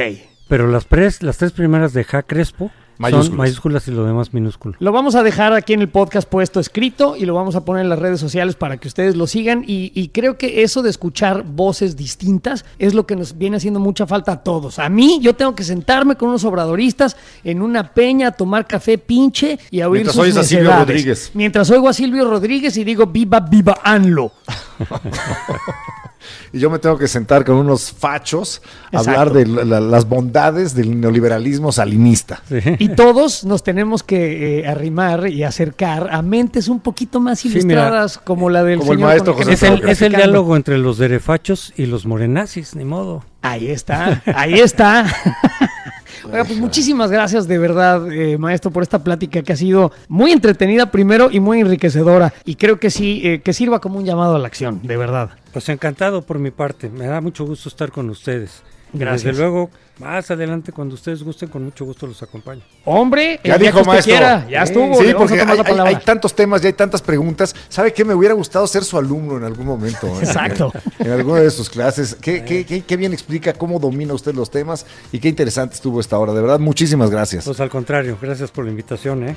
Pero las, tres las tres primeras de hack crespo Mayúsculas. son mayúsculas y lo demás minúsculo. Lo vamos a dejar aquí en el podcast puesto escrito y lo vamos a poner en las redes sociales para que ustedes lo sigan. Y, y creo que eso de escuchar voces distintas es lo que nos viene haciendo mucha falta a todos. A mí, yo tengo que sentarme con unos obradoristas en una peña a tomar café pinche y a oír Mientras sus oyes a Silvio. Rodríguez. Mientras oigo a Silvio Rodríguez y digo viva, viva ANLO. Y yo me tengo que sentar con unos fachos a Exacto. hablar de la- la- las bondades del neoliberalismo salinista. Y todos nos tenemos que eh, arrimar y acercar a mentes un poquito más Sí, mira, ilustradas como la del como señor maestro el José Es el, es el diálogo entre los derefachos y los morenazis, ni modo. Ahí está, ahí está. Oiga, pues muchísimas gracias de verdad, eh, maestro, por esta plática que ha sido muy entretenida primero y muy enriquecedora. Y creo que sí, eh, que sirva como un llamado a la acción, de verdad. Pues encantado por mi parte. Me da mucho gusto estar con ustedes. Gracias. Desde luego, más adelante, cuando ustedes gusten, con mucho gusto los acompaño. Hombre, Ya dijo, que maestro. quiera, ya estuvo, Sí, porque hay, la hay- palabra. hay tantos temas y hay tantas preguntas. ¿Sabe qué? Me hubiera gustado ser su alumno en algún momento. ¿eh? Exacto. En alguna de sus clases. Qué, qué- qué- qué bien explica cómo domina usted los temas y qué interesante estuvo esta hora. De verdad, muchísimas gracias. Pues al contrario, gracias por la invitación, ¿eh?